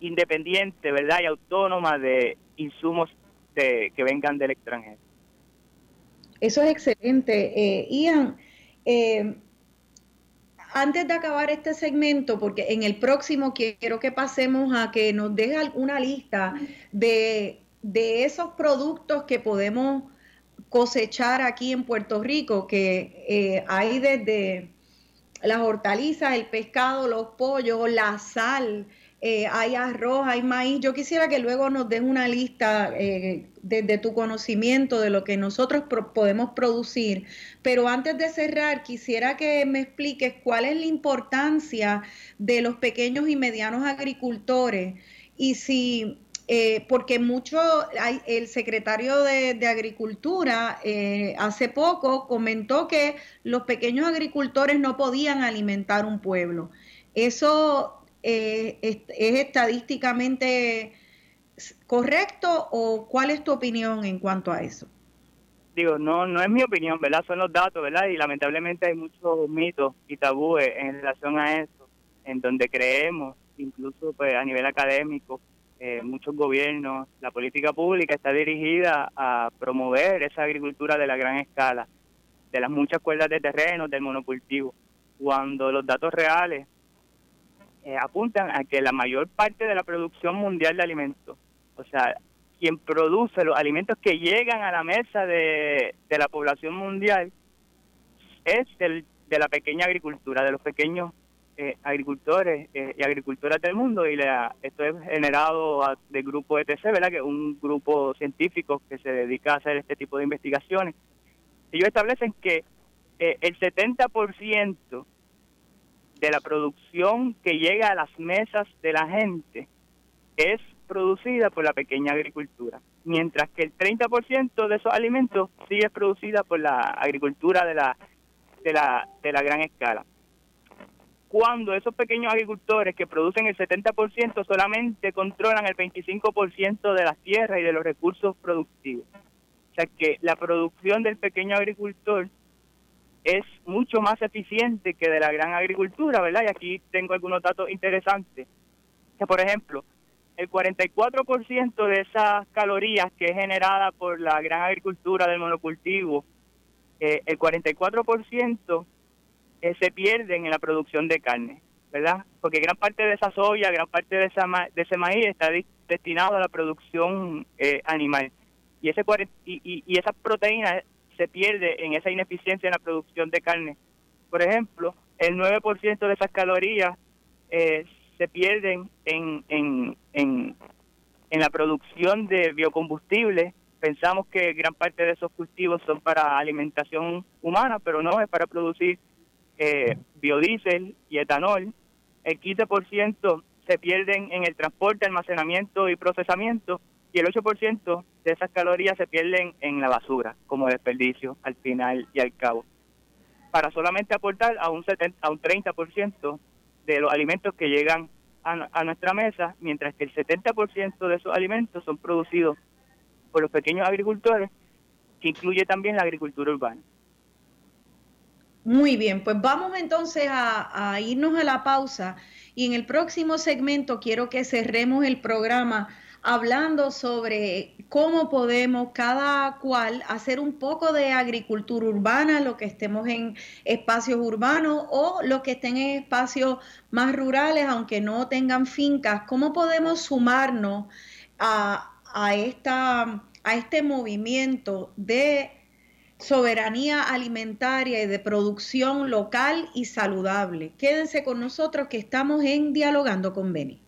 independiente, ¿verdad? Y autónoma de insumos que vengan del extranjero. Eso es excelente. Eh, Ian, eh, antes de acabar este segmento, porque en el próximo quiero que pasemos a que nos deje una lista de, esos productos que podemos cosechar aquí en Puerto Rico, que eh, hay desde las hortalizas, el pescado, los pollos, la sal, eh, hay arroz, hay maíz. Yo quisiera que luego nos den una lista eh, desde tu conocimiento de lo que nosotros podemos producir. Pero antes de cerrar, quisiera que me expliques cuál es la importancia de los pequeños y medianos agricultores y si eh, porque mucho, el secretario de, Agricultura hace poco comentó que los pequeños agricultores no podían alimentar un pueblo. Eso eh, es, estadísticamente correcto o cuál es tu opinión en cuanto a eso? Digo, no, no es mi opinión, ¿verdad? Son los datos, ¿verdad? Y lamentablemente hay muchos mitos y tabúes en relación a eso, en donde creemos, incluso pues a nivel académico, eh, muchos gobiernos, la política pública está dirigida a promover esa agricultura de la gran escala, de las muchas cuerdas de terreno, del monocultivo, cuando los datos reales eh, apuntan a que la mayor parte de la producción mundial de alimentos, o sea, quien produce los alimentos que llegan a la mesa de, la población mundial, es el, de la pequeña agricultura, de los pequeños eh, agricultores eh, y agricultoras del mundo. Y esto es generado del grupo ETC, ¿verdad? que es un grupo científico que se dedica a hacer este tipo de investigaciones. Ellos establecen que el 70% de la producción que llega a las mesas de la gente es producida por la pequeña agricultura, mientras que el 30% de esos alimentos sí es producida por la agricultura de la, de la, de la gran escala. Cuando esos pequeños agricultores que producen el 70% solamente controlan el 25% de las tierras y de los recursos productivos. O sea que la producción del pequeño agricultor es mucho más eficiente que de la gran agricultura, ¿verdad? Y aquí tengo algunos datos interesantes. Que, por ejemplo, el 44% de esas calorías que es generada por la gran agricultura del monocultivo, eh, el 44% eh, se pierden en la producción de carne, ¿verdad? Porque gran parte de esa soya, gran parte de, esa de ese maíz está destinado a la producción eh, animal. Y, ese, y, y, y esas proteínas se pierde en esa ineficiencia en la producción de carne. Por ejemplo, el 9% de esas calorías eh, se pierden en, en, en, la producción de biocombustibles. Pensamos que gran parte de esos cultivos son para alimentación humana, pero no, es para producir eh, biodiesel y etanol. El 15% se pierden en el transporte, almacenamiento y procesamiento y el 8% de esas calorías se pierden en la basura como desperdicio al final y al cabo, para solamente aportar a un, 70, a un 30% de los alimentos que llegan a, nuestra mesa, mientras que el 70% de esos alimentos son producidos por los pequeños agricultores, que incluye también la agricultura urbana. Muy bien, pues vamos entonces a, irnos a la pausa y en el próximo segmento quiero que cerremos el programa hablando sobre cómo podemos cada cual hacer un poco de agricultura urbana, lo que estemos en espacios urbanos o los que estén en espacios más rurales, aunque no tengan fincas, cómo podemos sumarnos a, esta, a este movimiento de soberanía alimentaria y de producción local y saludable. Quédense con nosotros que estamos en Dialogando con Beni.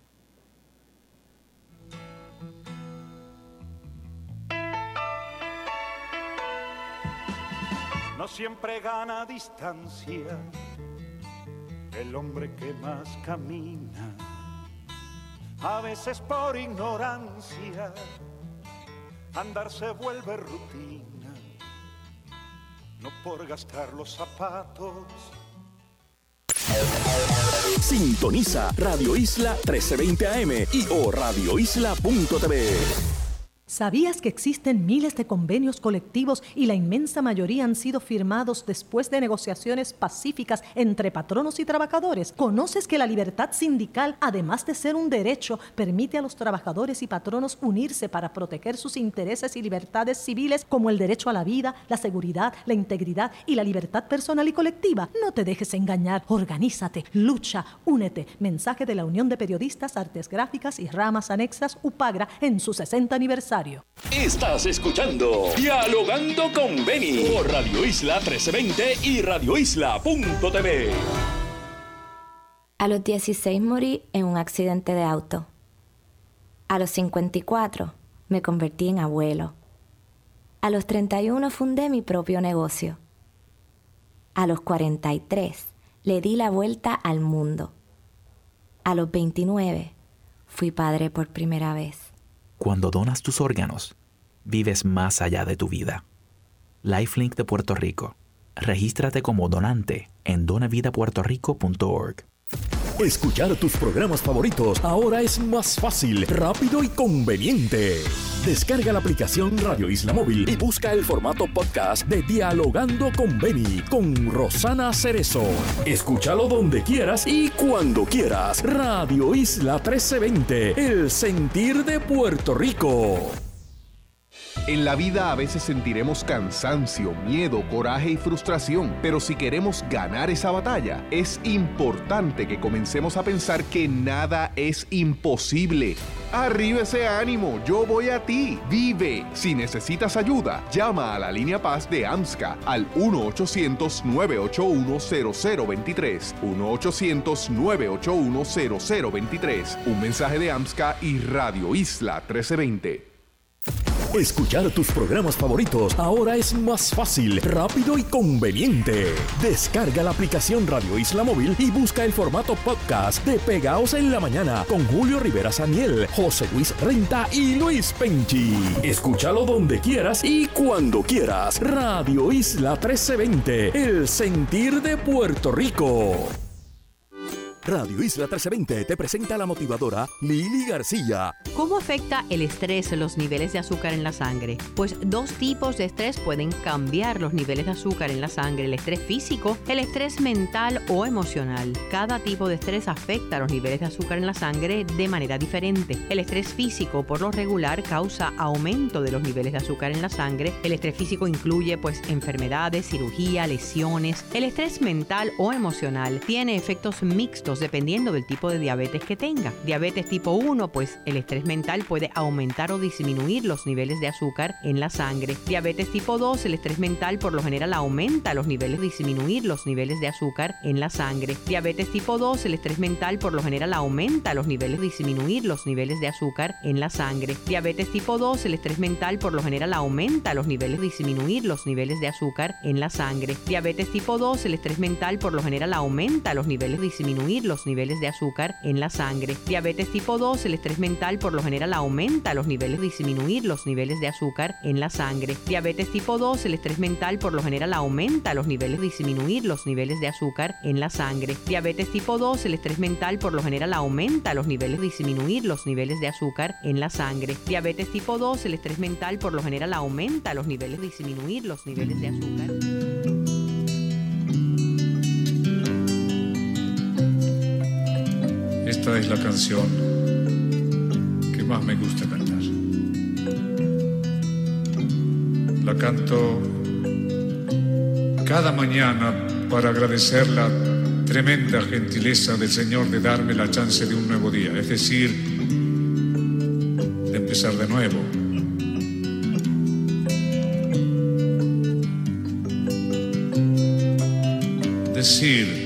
Siempre gana distancia el hombre que más camina, a veces por ignorancia, andar se vuelve rutina, no por gastar los zapatos. Sintoniza Radio Isla 1320 AM y o radioisla.tv. ¿Sabías que existen miles de convenios colectivos y la inmensa mayoría han sido firmados después de negociaciones pacíficas entre patronos y trabajadores? ¿Conoces que la libertad sindical, además de ser un derecho, permite a los trabajadores y patronos unirse para proteger sus intereses y libertades civiles como el derecho a la vida, la seguridad, la integridad y la libertad personal y colectiva? No te dejes engañar, organízate, lucha, únete. Mensaje de la Unión de Periodistas, Artes Gráficas y Ramas Anexas UPAGRA en su 60 aniversario. Estás escuchando Dialogando con Beni por Radio Isla 1320 y radioisla.tv. A los 16 morí en un accidente de auto. A los 54 me convertí en abuelo. A los 31 fundé mi propio negocio. A los 43 le di la vuelta al mundo. A los 29 fui padre por primera vez. Cuando donas tus órganos, vives más allá de tu vida. Lifelink de Puerto Rico. Regístrate como donante en donavidapuertorico.org. Escuchar tus programas favoritos ahora es más fácil, rápido y conveniente. Descarga la aplicación Radio Isla Móvil y busca el formato podcast de Dialogando con Beni con Rosana Cerezo. Escúchalo donde quieras y cuando quieras. Radio Isla 1320, el sentir de Puerto Rico. En la vida a veces sentiremos cansancio, miedo, coraje y frustración, pero si queremos ganar esa batalla, es importante que comencemos a pensar que nada es imposible. Arriba ese ánimo, yo voy a ti, vive. Si necesitas ayuda, llama a la línea paz de AMSCA al 1-800-981-0023. 1-800-981-0023. Un mensaje de AMSCA y Radio Isla 1320. Escuchar tus programas favoritos ahora es más fácil, rápido y conveniente. Descarga la aplicación Radio Isla Móvil y busca el formato podcast de Pegaos en la Mañana con Julio Rivera Saniel, José Luis Renta y Luis Penchi. Escúchalo donde quieras y cuando quieras. Radio Isla 1320, el sentir de Puerto Rico. Radio Isla 1320 te presenta la motivadora Lili García. ¿Cómo afecta el estrés los niveles de azúcar en la sangre? Pues dos tipos de estrés pueden cambiar los niveles de azúcar en la sangre, el estrés físico, el estrés mental o emocional. Cada tipo de estrés afecta los niveles de azúcar en la sangre de manera diferente. El estrés físico por lo regular causa aumento de los niveles de azúcar en la sangre. El estrés físico incluye pues enfermedades, cirugía, lesiones. El estrés mental o emocional tiene efectos mixtos dependiendo del tipo de diabetes que tenga. Diabetes tipo 1, pues el estrés mental puede aumentar o disminuir los niveles de azúcar en la sangre. Diabetes tipo 2, el estrés mental por lo general aumenta los niveles, disminuir los niveles de azúcar en la sangre. Diabetes tipo 2, el estrés mental por lo general aumenta los niveles, disminuir los niveles de azúcar en la sangre. Diabetes tipo 2, el estrés mental por lo general aumenta los niveles, disminuir los niveles de azúcar en la sangre. Diabetes tipo 2, el estrés mental por lo general aumenta los niveles, disminuir los niveles de azúcar en la sangre. Diabetes tipo 2, el estrés mental por lo general aumenta los niveles, disminuir los niveles de azúcar en la sangre. Diabetes tipo 2, el estrés mental por lo general aumenta los niveles, disminuir los niveles de azúcar en la sangre. Diabetes tipo 2, el estrés mental por lo general aumenta los niveles, disminuir los niveles de azúcar en la sangre. Diabetes tipo 2, el estrés mental por lo general aumenta los niveles, disminuir los niveles de azúcar. Esta es la canción que más me gusta cantar. La canto cada mañana para agradecer la tremenda gentileza del Señor de darme la chance de un nuevo día, es decir, de empezar de nuevo. Decir,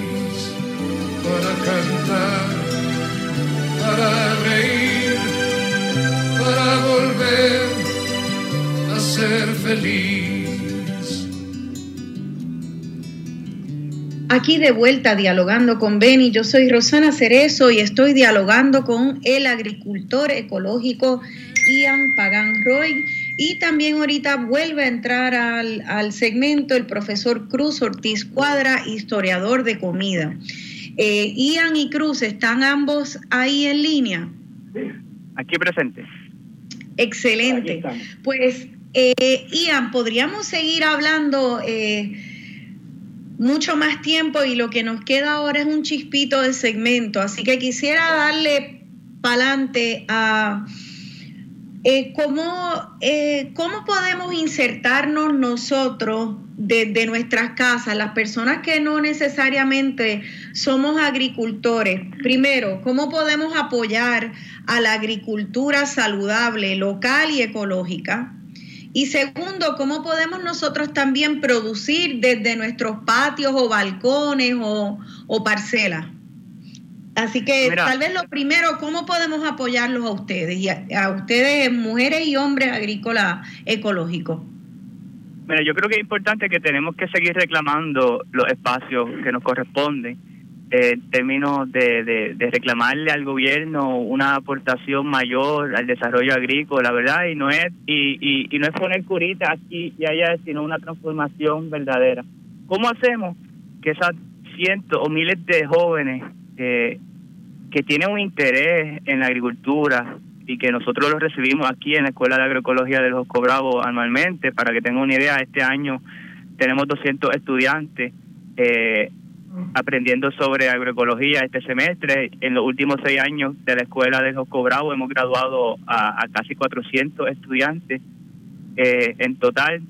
para cantar, para reír, para volver a ser feliz. Aquí de vuelta dialogando con Beni, yo soy Rosana Cerezo y estoy dialogando con el agricultor ecológico Ian Pagan Roy. Y también ahorita vuelve a entrar al, al segmento el profesor Cruz Ortiz Cuadra, historiador de comida. Eh, Ian y Cruz, ¿están ambos ahí en línea? Aquí presente. Excelente. Pues, eh, Ian, podríamos seguir hablando. Eh, mucho más tiempo y lo que nos queda ahora es un chispito de segmento, así que quisiera darle para adelante a eh, ¿cómo, eh, ¿cómo podemos insertarnos nosotros desde nuestras casas, las personas que no necesariamente somos agricultores? Primero, ¿cómo podemos apoyar a la agricultura saludable, local y ecológica? Y segundo, ¿cómo podemos nosotros también producir desde nuestros patios o balcones o, parcelas? Así que tal vez lo primero, ¿cómo podemos apoyarlos a ustedes y a, ustedes, mujeres y hombres agrícolas ecológicos? Mira, yo creo que es importante que tenemos que seguir reclamando los espacios que nos corresponden en términos de, de, reclamarle al gobierno una aportación mayor al desarrollo agrícola, ¿verdad? Y no es y, y, no es poner curitas aquí y allá, sino una transformación verdadera. ¿Cómo hacemos que esas cientos o miles de jóvenes que, que tienen un interés en la agricultura y que nosotros los recibimos aquí en la Escuela de Agroecología de los Cobrabos anualmente, para que tengan una idea, este año tenemos 200 estudiantes eh, aprendiendo sobre agroecología este semestre. En los últimos seis años de la escuela de Josco Bravo hemos graduado a, casi 400 estudiantes eh, en total.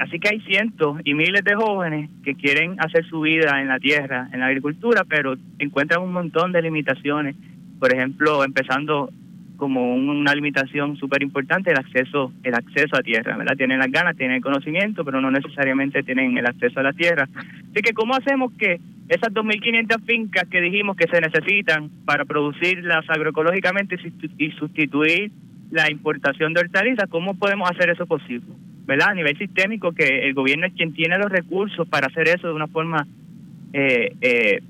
Así que hay cientos y miles de jóvenes que quieren hacer su vida en la tierra, en la agricultura, pero encuentran un montón de limitaciones. Por ejemplo, empezando como una limitación súper importante el acceso el acceso a tierra, ¿verdad? Tienen las ganas, tienen el conocimiento, pero no necesariamente tienen el acceso a la tierra. Así que, ¿cómo hacemos que esas 2.500 fincas que dijimos que se necesitan para producirlas agroecológicamente y sustituir la importación de hortalizas, cómo podemos hacer eso posible? ¿Verdad? A nivel sistémico, que el gobierno es quien tiene los recursos para hacer eso de una forma, eh, eh,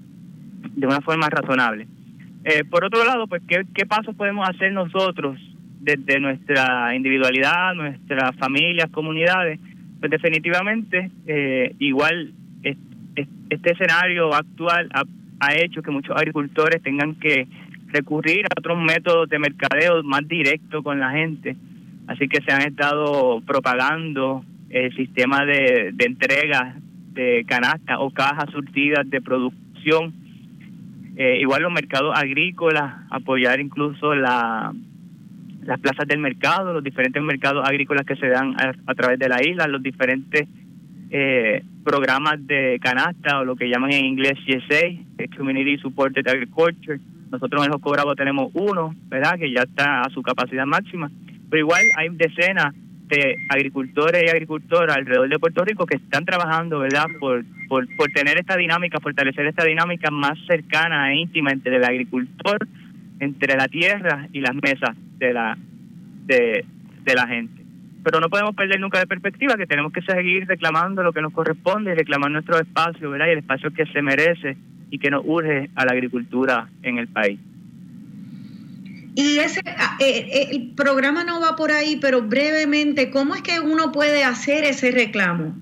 de una forma razonable. Eh, por otro lado, pues, ¿qué, ¿qué pasos podemos hacer nosotros desde nuestra individualidad, nuestras familias, comunidades? Pues definitivamente, eh, igual este escenario actual ha, ha hecho que muchos agricultores tengan que recurrir a otros métodos de mercadeo más directo con la gente. Así que se han estado propagando el sistema de, de entrega de canastas o cajas surtidas de producción eh, igual los mercados agrícolas, apoyar incluso la, las plazas del mercado, los diferentes mercados agrícolas que se dan a, través de la isla, los diferentes eh, programas de canasta o lo que llaman en inglés CSA, Community Supported Agriculture. Nosotros en los Bravo tenemos uno, ¿verdad? Que ya está a su capacidad máxima. Pero igual hay decenas de agricultores y agricultoras alrededor de Puerto Rico que están trabajando, ¿verdad? Por, por, por tener esta dinámica, fortalecer esta dinámica más cercana e íntima entre el agricultor, entre la tierra y las mesas de la, de, la gente. Pero no podemos perder nunca de perspectiva que tenemos que seguir reclamando lo que nos corresponde, reclamar nuestro espacio, ¿verdad? Y el espacio que se merece y que nos urge a la agricultura en el país. Y ese ah, eh, eh, el programa no va por ahí, pero brevemente, ¿cómo es que uno puede hacer ese reclamo?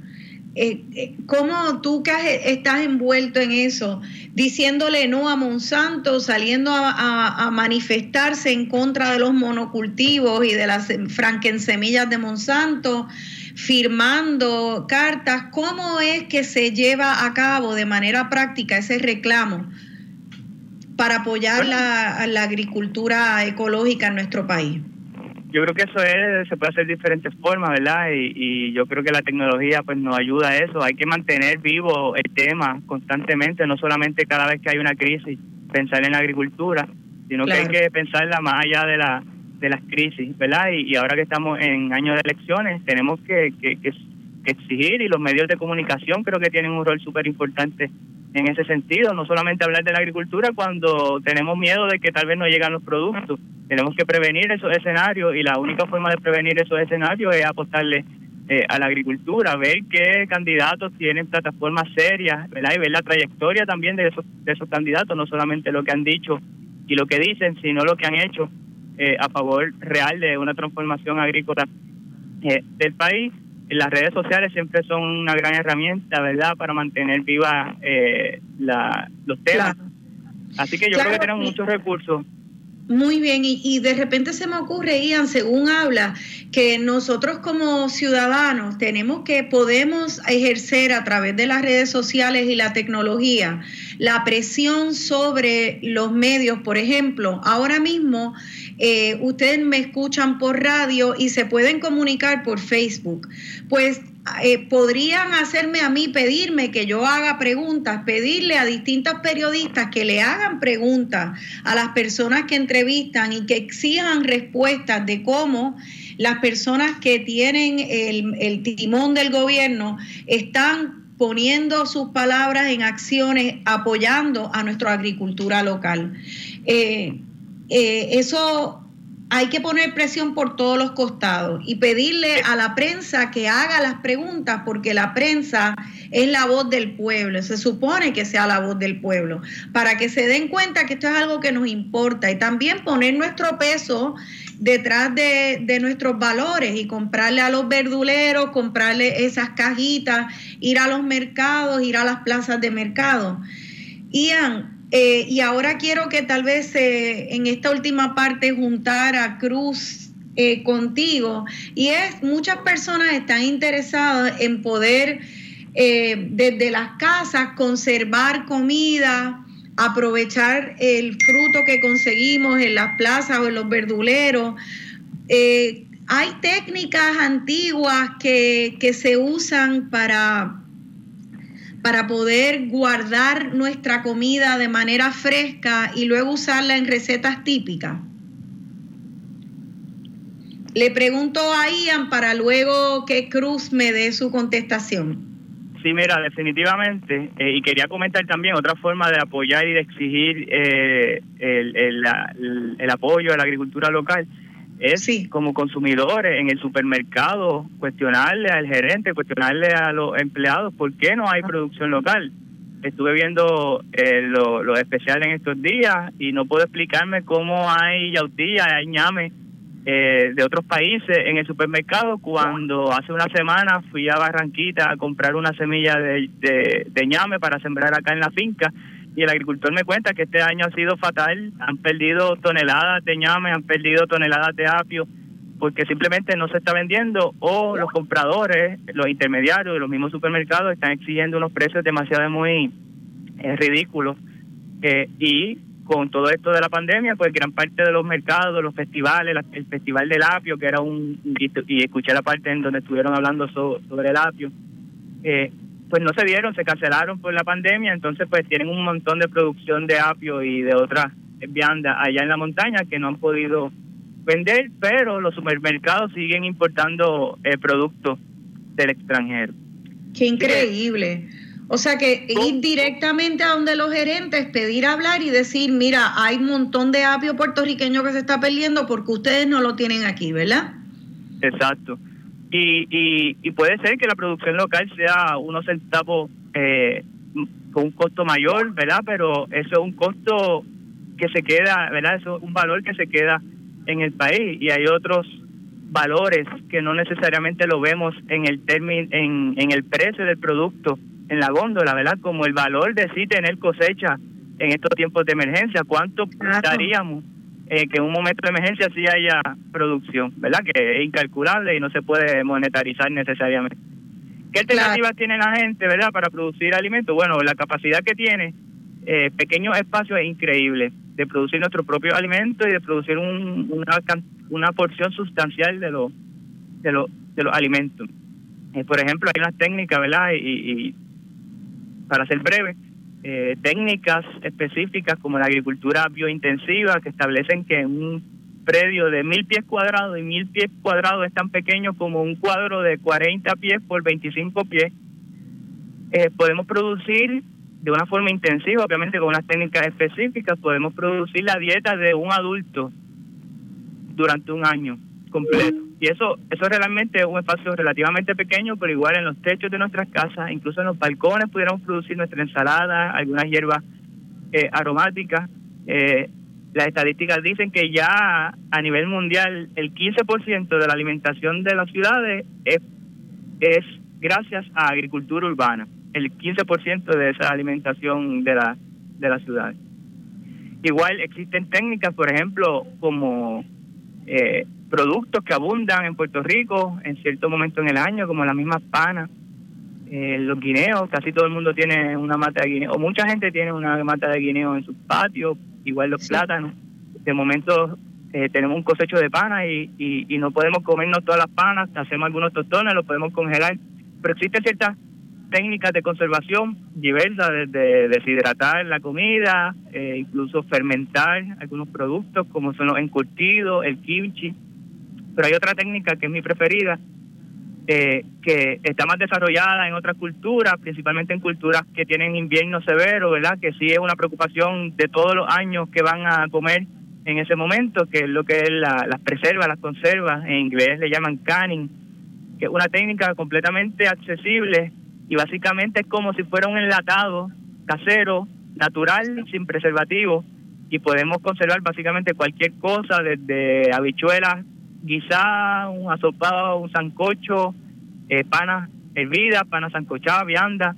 Eh, ¿Cómo tú que estás envuelto en eso, diciéndole no a Monsanto, saliendo a, manifestarse en contra de los monocultivos y de las franquensemillas de Monsanto, firmando cartas? ¿Cómo es que se lleva a cabo de manera práctica ese reclamo? Para apoyar la, la agricultura ecológica en nuestro país? Yo creo que eso es, se puede hacer de diferentes formas, ¿verdad? Y, y, yo creo que la tecnología pues nos ayuda a eso. Hay que mantener vivo el tema constantemente, no solamente cada vez que hay una crisis, pensar en la agricultura, sino que hay que pensarla más allá de la de las crisis, ¿verdad? Y, y ahora que estamos en años de elecciones, tenemos que, que, que exigir y los medios de comunicación creo que tienen un rol súper importante en ese sentido, no solamente hablar de la agricultura cuando tenemos miedo de que tal vez no llegan los productos, tenemos que prevenir esos escenarios y la única forma de prevenir esos escenarios es apostarle eh, a la agricultura, ver qué candidatos tienen plataformas serias. Y ver la trayectoria también de esos, de esos candidatos, no solamente lo que han dicho y lo que dicen, sino lo que han hecho eh, a favor real de una transformación agrícola eh, del país las redes sociales siempre son una gran herramienta, ¿verdad?, para mantener viva eh, la, los temas. Así que yo creo que tenemos muchos recursos. Muy bien, y, de repente se me ocurre, Ian, según habla, que nosotros como ciudadanos tenemos que, podemos ejercer a través de las redes sociales y la tecnología la presión sobre los medios. Por ejemplo, ahora mismo eh, ustedes me escuchan por radio y se pueden comunicar por Facebook. Pues eh, podrían hacerme a mí, pedirme que yo haga preguntas, pedirle a distintos periodistas que le hagan preguntas a las personas que entrevistan y que exijan respuestas de cómo las personas que tienen el, timón del gobierno están poniendo sus palabras en acciones, apoyando a nuestra agricultura local. Eh, eh, eso hay que poner presión por todos los costados y pedirle a la prensa que haga las preguntas porque la prensa es la voz del pueblo, se supone que sea la voz del pueblo, para que se den cuenta que esto es algo que nos importa y también poner nuestro peso detrás de, de nuestros valores y comprarle a los verduleros, comprarle esas cajitas, ir a los mercados, ir a las plazas de mercado. Ian, eh, y ahora quiero que tal vez eh, en esta última parte juntar a Cruz eh, contigo. Y es, muchas personas están interesadas en poder desde las casas conservar comida, aprovechar el fruto que conseguimos en las plazas o en los verduleros. hay técnicas antiguas que, que se usan para para poder guardar nuestra comida de manera fresca y luego usarla en recetas típicas? Le pregunto a Ian para luego que Cruz me dé su contestación. Sí, mira, definitivamente. Eh, y quería comentar también otra forma de apoyar y de exigir eh, el, el, el, apoyo a la agricultura local es como consumidores en el supermercado cuestionarle al gerente, cuestionarle a los empleados por qué no hay producción local. Estuve viendo eh, lo, lo, especial en estos días y no puedo explicarme cómo hay yautía, hay ñame eh, de otros países en el supermercado. Cuando hace una semana fui a Barranquita a comprar una semilla de, de, de ñame para sembrar acá en la finca y el agricultor me cuenta que este año ha sido fatal, han perdido toneladas de ñame, han perdido toneladas de apio, porque simplemente no se está vendiendo o los compradores, los intermediarios de los mismos supermercados están exigiendo unos precios demasiado muy eh, ridículos. Eh, y con todo esto de la pandemia, pues gran parte de los mercados, los festivales, el Festival del Apio, que era un, y, escuché la parte en donde estuvieron hablando sobre el apio, eh, pues no se dieron, se cancelaron por la pandemia, entonces pues tienen un montón de producción de apio y de otras viandas allá en la montaña que no han podido vender, pero los supermercados siguen importando eh, productos del extranjero. Qué increíble. O sea que ir directamente a donde los gerentes, pedir hablar y decir, mira, hay un montón de apio puertorriqueño que se está perdiendo porque ustedes no lo tienen aquí, ¿verdad? Exacto. Y, y, puede ser que la producción local sea unos centavos eh, con un costo mayor, ¿verdad? Pero eso es un costo que se queda, ¿verdad? Eso es un valor que se queda en el país y hay otros valores que no necesariamente lo vemos en el término en, en el precio del producto en la góndola, ¿verdad? Como el valor de sí tener cosecha en estos tiempos de emergencia, ¿cuánto daríamos eh, que en un momento de emergencia sí haya producción, ¿verdad? Que es incalculable y no se puede monetarizar necesariamente. ¿Qué alternativas tiene la gente, verdad, para producir alimentos? Bueno, la capacidad que tiene, eh, pequeños espacios, es increíble de producir nuestro propio alimento y de producir un, una, una porción sustancial de, lo, de, lo, de los alimentos. Eh, por ejemplo, hay unas técnicas, ¿verdad? Y, y para ser breve, eh, técnicas específicas como la agricultura biointensiva que establecen que un predio de mil pies cuadrados y mil pies cuadrados es tan pequeño como un cuadro de 40 pies por 25 pies, eh, podemos producir de una forma intensiva, obviamente con unas técnicas específicas, podemos producir la dieta de un adulto durante un año completo. Y eso, eso realmente es un espacio relativamente pequeño, pero igual en los techos de nuestras casas, incluso en los balcones pudiéramos producir nuestra ensalada, algunas hierbas eh, aromáticas. Eh, las estadísticas dicen que ya a nivel mundial el 15% de la alimentación de las ciudades es, es gracias a agricultura urbana, el 15% de esa alimentación de, la, de las ciudades. Igual existen técnicas, por ejemplo, como eh, productos que abundan en Puerto Rico en cierto momento en el año, como las mismas panas, eh, los guineos, casi todo el mundo tiene una mata de guineo, o mucha gente tiene una mata de guineo en sus patios, igual los plátanos. De momento eh, tenemos un cosecho de panas y, y, no podemos comernos todas las panas, hacemos algunos tostones, los podemos congelar, pero existen ciertas técnicas de conservación diversas, desde deshidratar la comida, eh, incluso fermentar algunos productos como son los encurtidos, el kimchi, pero hay otra técnica que es mi preferida, eh, que está más desarrollada en otras culturas, principalmente en culturas que tienen invierno severo, ¿verdad? Que sí es una preocupación de todos los años que van a comer en ese momento, que es lo que es la, las preservas, las conservas, en inglés le llaman canning, que es una técnica completamente accesible y básicamente es como si fuera un enlatado casero, natural, sin preservativo, y podemos conservar básicamente cualquier cosa, desde habichuelas guisada, un asopado, un sancocho, eh, panas hervidas, panas sancochadas, vianda,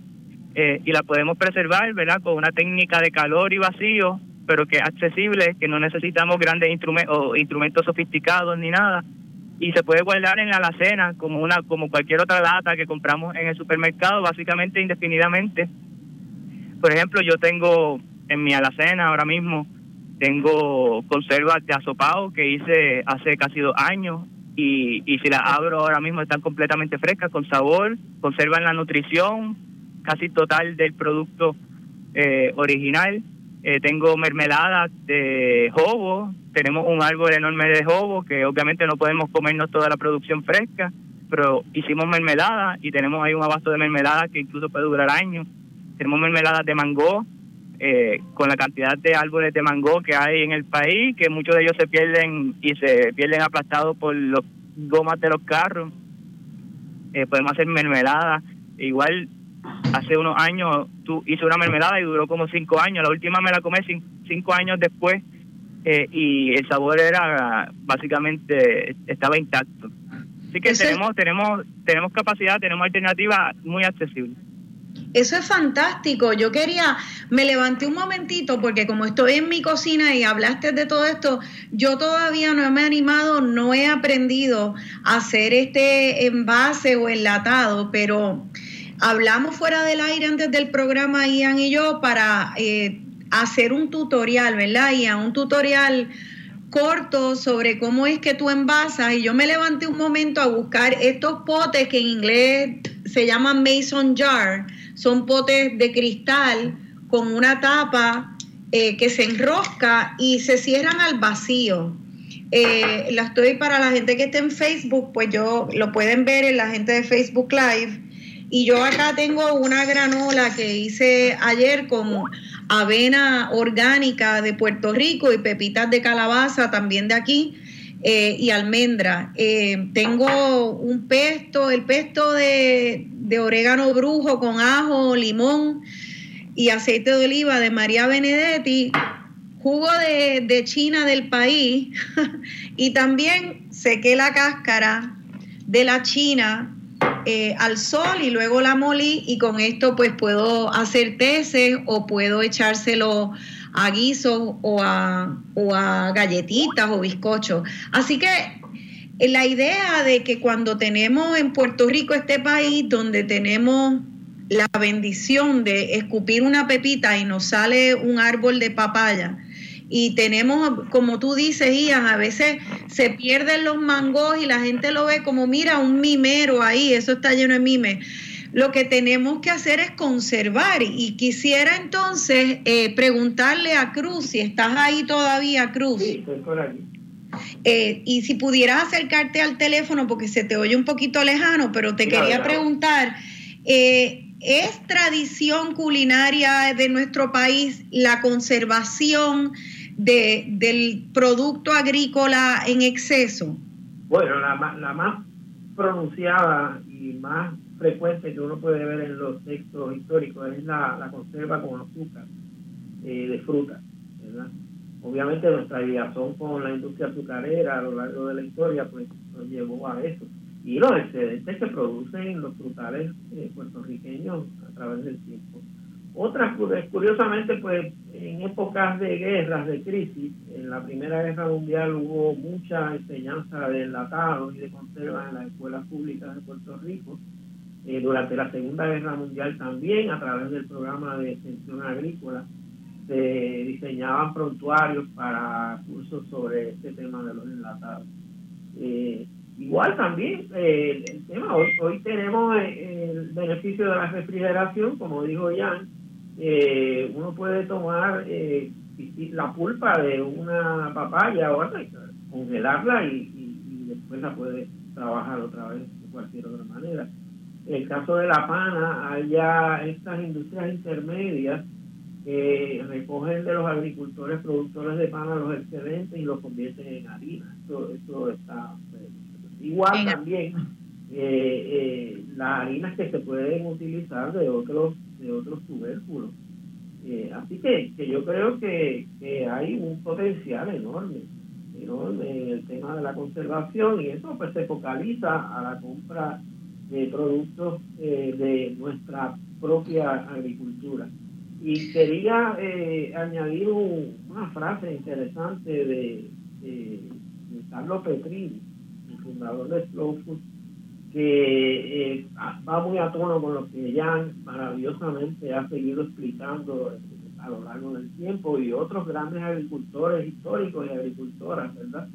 eh, y la podemos preservar, ¿verdad? Con una técnica de calor y vacío, pero que es accesible, que no necesitamos grandes instrumentos o instrumentos sofisticados ni nada, y se puede guardar en la alacena como una como cualquier otra lata que compramos en el supermercado, básicamente indefinidamente. Por ejemplo, yo tengo en mi alacena ahora mismo tengo conservas de asopado que hice hace casi dos años y, y si las abro ahora mismo están completamente frescas, con sabor, conservan la nutrición casi total del producto eh, original. Eh, tengo mermeladas de jobo, tenemos un árbol enorme de jobo que obviamente no podemos comernos toda la producción fresca, pero hicimos mermelada y tenemos ahí un abasto de mermelada que incluso puede durar años. Tenemos mermeladas de mango, eh, con la cantidad de árboles de mango que hay en el país, que muchos de ellos se pierden y se pierden aplastados por los gomas de los carros. Eh, podemos hacer mermelada. Igual hace unos años tú hice una mermelada y duró como cinco años. La última me la comí cinco años después eh, y el sabor era básicamente estaba intacto. Así que tenemos tenemos tenemos capacidad, tenemos alternativas muy accesibles. Eso es fantástico. Yo quería, me levanté un momentito porque como estoy en mi cocina y hablaste de todo esto, yo todavía no me he animado, no he aprendido a hacer este envase o enlatado, pero hablamos fuera del aire antes del programa, Ian y yo, para eh, hacer un tutorial, ¿verdad, Ian? Un tutorial corto sobre cómo es que tú envasas y yo me levanté un momento a buscar estos potes que en inglés se llaman mason jar son potes de cristal con una tapa eh, que se enrosca y se cierran al vacío. Eh, la estoy para la gente que esté en Facebook, pues yo lo pueden ver en la gente de Facebook Live. Y yo acá tengo una granola que hice ayer con avena orgánica de Puerto Rico y pepitas de calabaza también de aquí. Eh, y almendra. tengo un pesto, el pesto de, de orégano brujo con ajo, limón y aceite de oliva de María Benedetti, jugo de, China del país y también sequé la cáscara de la China eh, al sol y luego la molí y con esto pues puedo hacer teces o puedo echárselo a guisos o a, o a galletitas o bizcochos. Así que la idea de que cuando tenemos en Puerto Rico este país donde tenemos la bendición de escupir una pepita y nos sale un árbol de papaya, y tenemos, como tú dices, Ian, a veces se pierden los mangos y la gente lo ve como, mira, un mimero ahí, eso está lleno de mimes. Lo que tenemos que hacer es conservar y quisiera entonces eh, preguntarle a Cruz, si estás ahí todavía, Cruz. Sí, estoy por aquí. Eh, y si pudieras acercarte al teléfono, porque se te oye un poquito lejano, pero te quería preguntar, eh, ¿es tradición culinaria de nuestro país la conservación de, del producto agrícola en exceso? Bueno, la, la más pronunciada y más frecuente que uno puede ver en los textos históricos es la, la conserva con azúcar eh, de fruta, ¿verdad? Obviamente nuestra ligación con la industria azucarera a lo largo de la historia pues nos llevó a eso y los excedentes que producen los frutales eh, puertorriqueños a través del tiempo Otras, curiosamente, pues en épocas de guerras, de crisis, en la Primera Guerra Mundial hubo mucha enseñanza de enlatados y de conservas en las escuelas públicas de Puerto Rico. Eh, durante la Segunda Guerra Mundial también, a través del programa de extensión agrícola, se diseñaban prontuarios para cursos sobre este tema de los enlatados. Eh, igual también eh, el tema, hoy, hoy tenemos el beneficio de la refrigeración, como dijo Jan, eh, uno puede tomar eh, la pulpa de una papaya o congelarla y, después la puede trabajar otra vez de cualquier otra manera. En el caso de la pana, ya estas industrias intermedias que recogen de los agricultores productores de pana los excedentes y los convierten en harina. Eso está igual también eh, eh, las harinas que se pueden utilizar de otros de otros tubérculos. Eh, así que, que yo creo que, que hay un potencial enorme, enorme en el tema de la conservación y eso pues se focaliza a la compra de productos eh, de nuestra propia agricultura. Y quería eh, añadir una frase interesante de, Carlos Petrini, el fundador de Slow Food, que eh, va muy a tono con lo que Jan maravillosamente ha seguido explicando a lo largo del tiempo y otros grandes agricultores históricos y agricultoras, ¿verdad?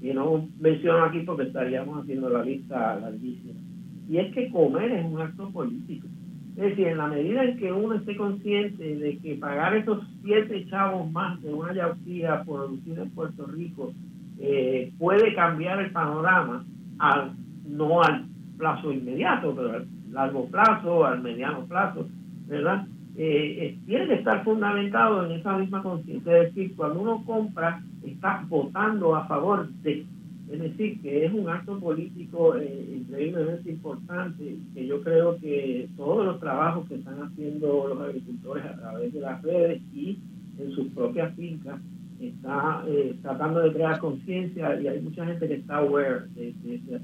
Que no menciono aquí porque estaríamos haciendo la lista larguísima. Y es que comer es un acto político. Es decir, en la medida en que uno esté consciente de que pagar esos siete chavos más de una yautía producida en Puerto Rico eh, puede cambiar el panorama, al, no al plazo inmediato, pero al largo plazo, al mediano plazo, ¿verdad? Eh, eh, tiene que estar fundamentado en esa misma conciencia. Es decir, cuando uno compra, está votando a favor de. Es decir, que es un acto político eh, increíblemente importante, que yo creo que todos los trabajos que están haciendo los agricultores a través de las redes y en sus propias fincas, está tratando de crear conciencia y hay mucha gente que está aware de, de, de,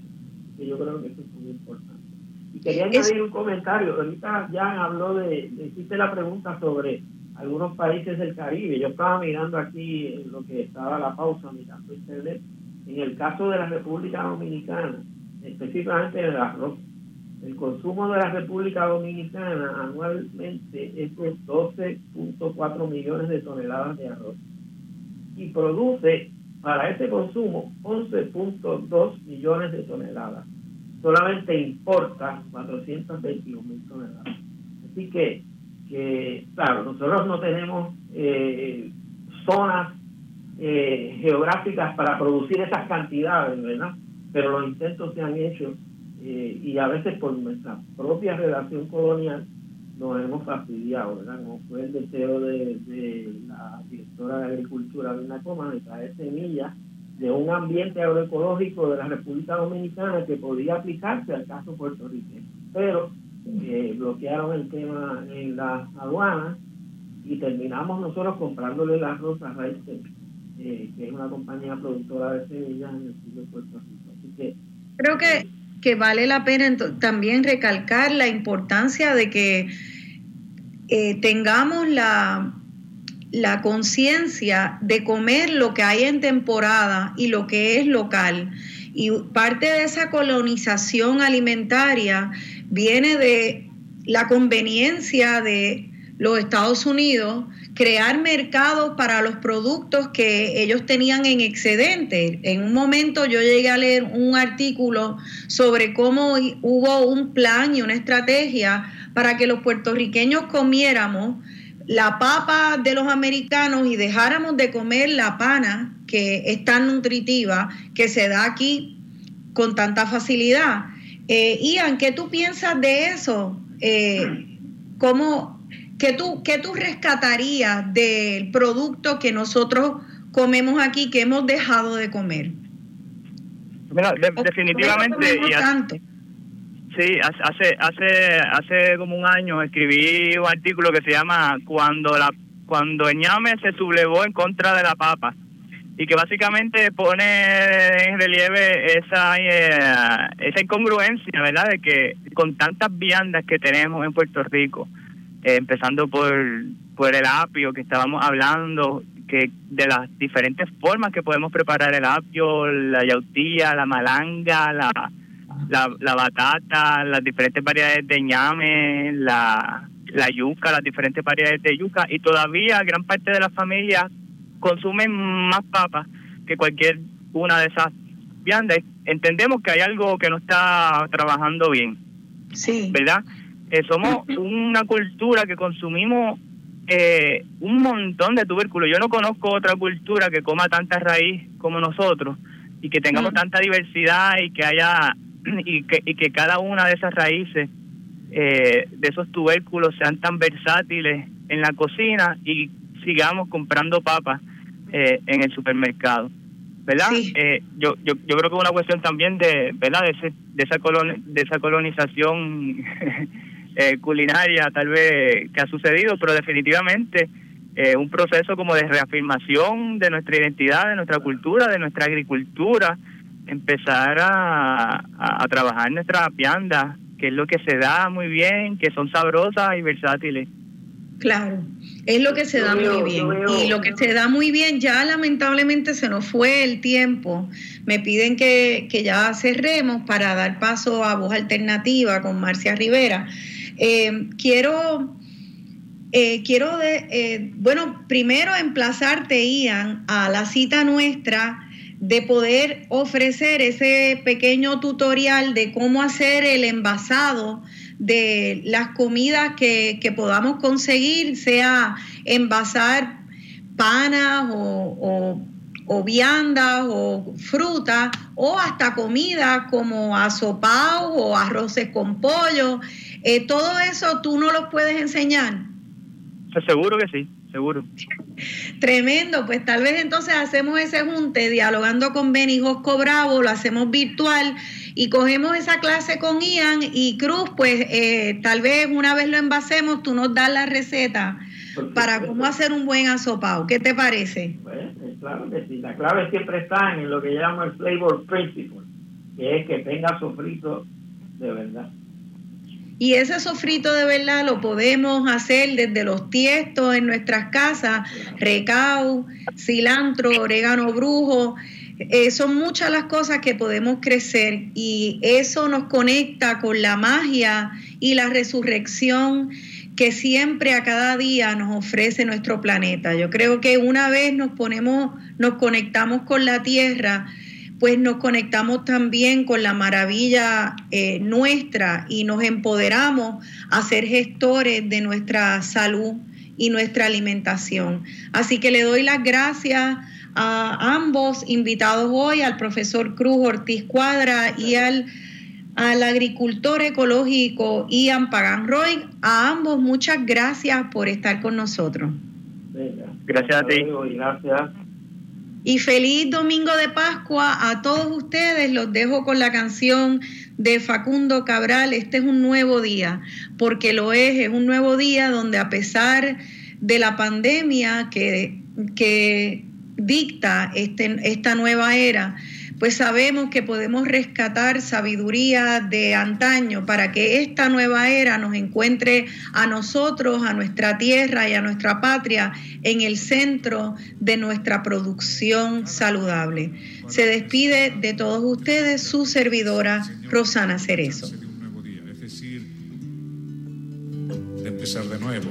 que yo creo que eso es muy importante. Y quería añadir un comentario. Ahorita ya habló de, hiciste la pregunta sobre algunos países del Caribe. Yo estaba mirando aquí en lo que estaba la pausa, mirando internet. En el caso de la República Dominicana, específicamente el arroz, el consumo de la República Dominicana anualmente es de 12.4 millones de toneladas de arroz y produce para ese consumo 11.2 millones de toneladas. Solamente importa 421 mil toneladas. Así que, que, claro, nosotros no tenemos eh, zonas eh, geográficas para producir esas cantidades, ¿verdad? Pero los intentos se han hecho eh, y a veces por nuestra propia relación colonial nos hemos fastidiado, ¿verdad? Como fue el deseo de, la directora de Agricultura de una coma de traer semillas de un ambiente agroecológico de la República Dominicana que podía aplicarse al caso puertorriqueño. Pero eh, bloquearon el tema en la aduana y terminamos nosotros comprándole las rosas a eh, que es una compañía productora de semillas en el sur de Puerto Rico. Así que, Creo que que vale la pena también recalcar la importancia de que eh, tengamos la, la conciencia de comer lo que hay en temporada y lo que es local. Y parte de esa colonización alimentaria viene de la conveniencia de los Estados Unidos crear mercados para los productos que ellos tenían en excedente. En un momento yo llegué a leer un artículo sobre cómo hubo un plan y una estrategia para que los puertorriqueños comiéramos la papa de los americanos y dejáramos de comer la pana que es tan nutritiva que se da aquí con tanta facilidad. Eh, Ian, ¿qué tú piensas de eso? Eh, ¿Cómo ¿Qué tú, qué tú rescatarías del producto que nosotros comemos aquí, que hemos dejado de comer? Mira, definitivamente. Sí, hace, hace, hace como un año escribí un artículo que se llama Cuando la cuando el ñame se sublevó en contra de la papa y que básicamente pone en relieve esa eh, esa incongruencia, ¿verdad? De que con tantas viandas que tenemos en Puerto Rico, eh, empezando por, por el apio que estábamos hablando, que de las diferentes formas que podemos preparar el apio, la yautía, la malanga, la, la, batata, las diferentes variedades de ñame, la, la yuca, las diferentes variedades de yuca, y todavía gran parte de las familias consumen más papas que cualquier una de esas viandas. Entendemos que hay algo que no está trabajando bien. Sí. ¿Verdad? Eh, somos una cultura que consumimos eh, un montón de tubérculos. Yo no conozco otra cultura que coma tanta raíz como nosotros y que tengamos tanta diversidad y que haya y que, y que cada una de esas raíces eh, de esos tubérculos sean tan versátiles en la cocina y sigamos comprando papas eh, en el supermercado. ¿Verdad? Eh, yo, yo, yo creo que es una cuestión también de, ¿verdad? De, ese, de, esa, de esa colonización eh, culinaria tal vez que ha sucedido, pero definitivamente un proceso como de reafirmación de nuestra identidad, de nuestra cultura, de nuestra agricultura, empezar a, a, trabajar nuestras viandas, que es lo que se da muy bien, que son sabrosas y versátiles. Claro, es lo que se da muy bien. Y lo que se da muy bien, ya lamentablemente se nos fue el tiempo. Me piden que, ya cerremos para dar paso a Voz Alternativa con Marcia Rivera. Eh, quiero, eh, quiero eh, bueno, primero emplazarte, Ian, a la cita nuestra de poder ofrecer ese pequeño tutorial de cómo hacer el envasado de las comidas que, podamos conseguir, sea envasar panas o, o, viandas o frutas o hasta comida como asopao o arroces con pollo. Eh, todo eso tú no lo puedes enseñar. Seguro que sí, seguro. Tremendo, pues tal vez entonces hacemos ese junte dialogando con Benny Josco Bravo, lo hacemos virtual y cogemos esa clase con Ian y Cruz, pues eh, tal vez una vez lo envasemos, tú nos das la receta para cómo hacer un buen asopado. ¿Qué te parece? Pues, claro que sí. La clave siempre está en lo que llamo el flavor principle, que es que tenga sofrito de verdad. Y ese sofrito de verdad lo podemos hacer desde los tiestos en nuestras casas, recao, cilantro, orégano brujo, eh, son muchas las cosas que podemos crecer y eso nos conecta con la magia y la resurrección que siempre a cada día nos ofrece nuestro planeta. Yo creo que una vez nos ponemos, nos conectamos con la tierra, pues nos conectamos también con la maravilla eh, nuestra y nos empoderamos a ser gestores de nuestra salud y nuestra alimentación. Así que le doy las gracias a ambos invitados hoy, al profesor Cruz Ortiz Cuadra y al, al agricultor ecológico Ian Pagan Roy. A ambos muchas gracias por estar con nosotros. Gracias a ti. Gracias. Y feliz domingo de Pascua a todos ustedes. Los dejo con la canción de Facundo Cabral. Este es un nuevo día, porque lo es, es un nuevo día donde a pesar de la pandemia que, que dicta este, esta nueva era, pues sabemos que podemos rescatar sabiduría de antaño para que esta nueva era nos encuentre a nosotros, a nuestra tierra y a nuestra patria en el centro de nuestra producción saludable. Se despide de todos ustedes su servidora Rosana Cerezo. Es decir, de empezar de nuevo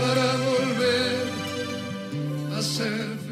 para volver a ser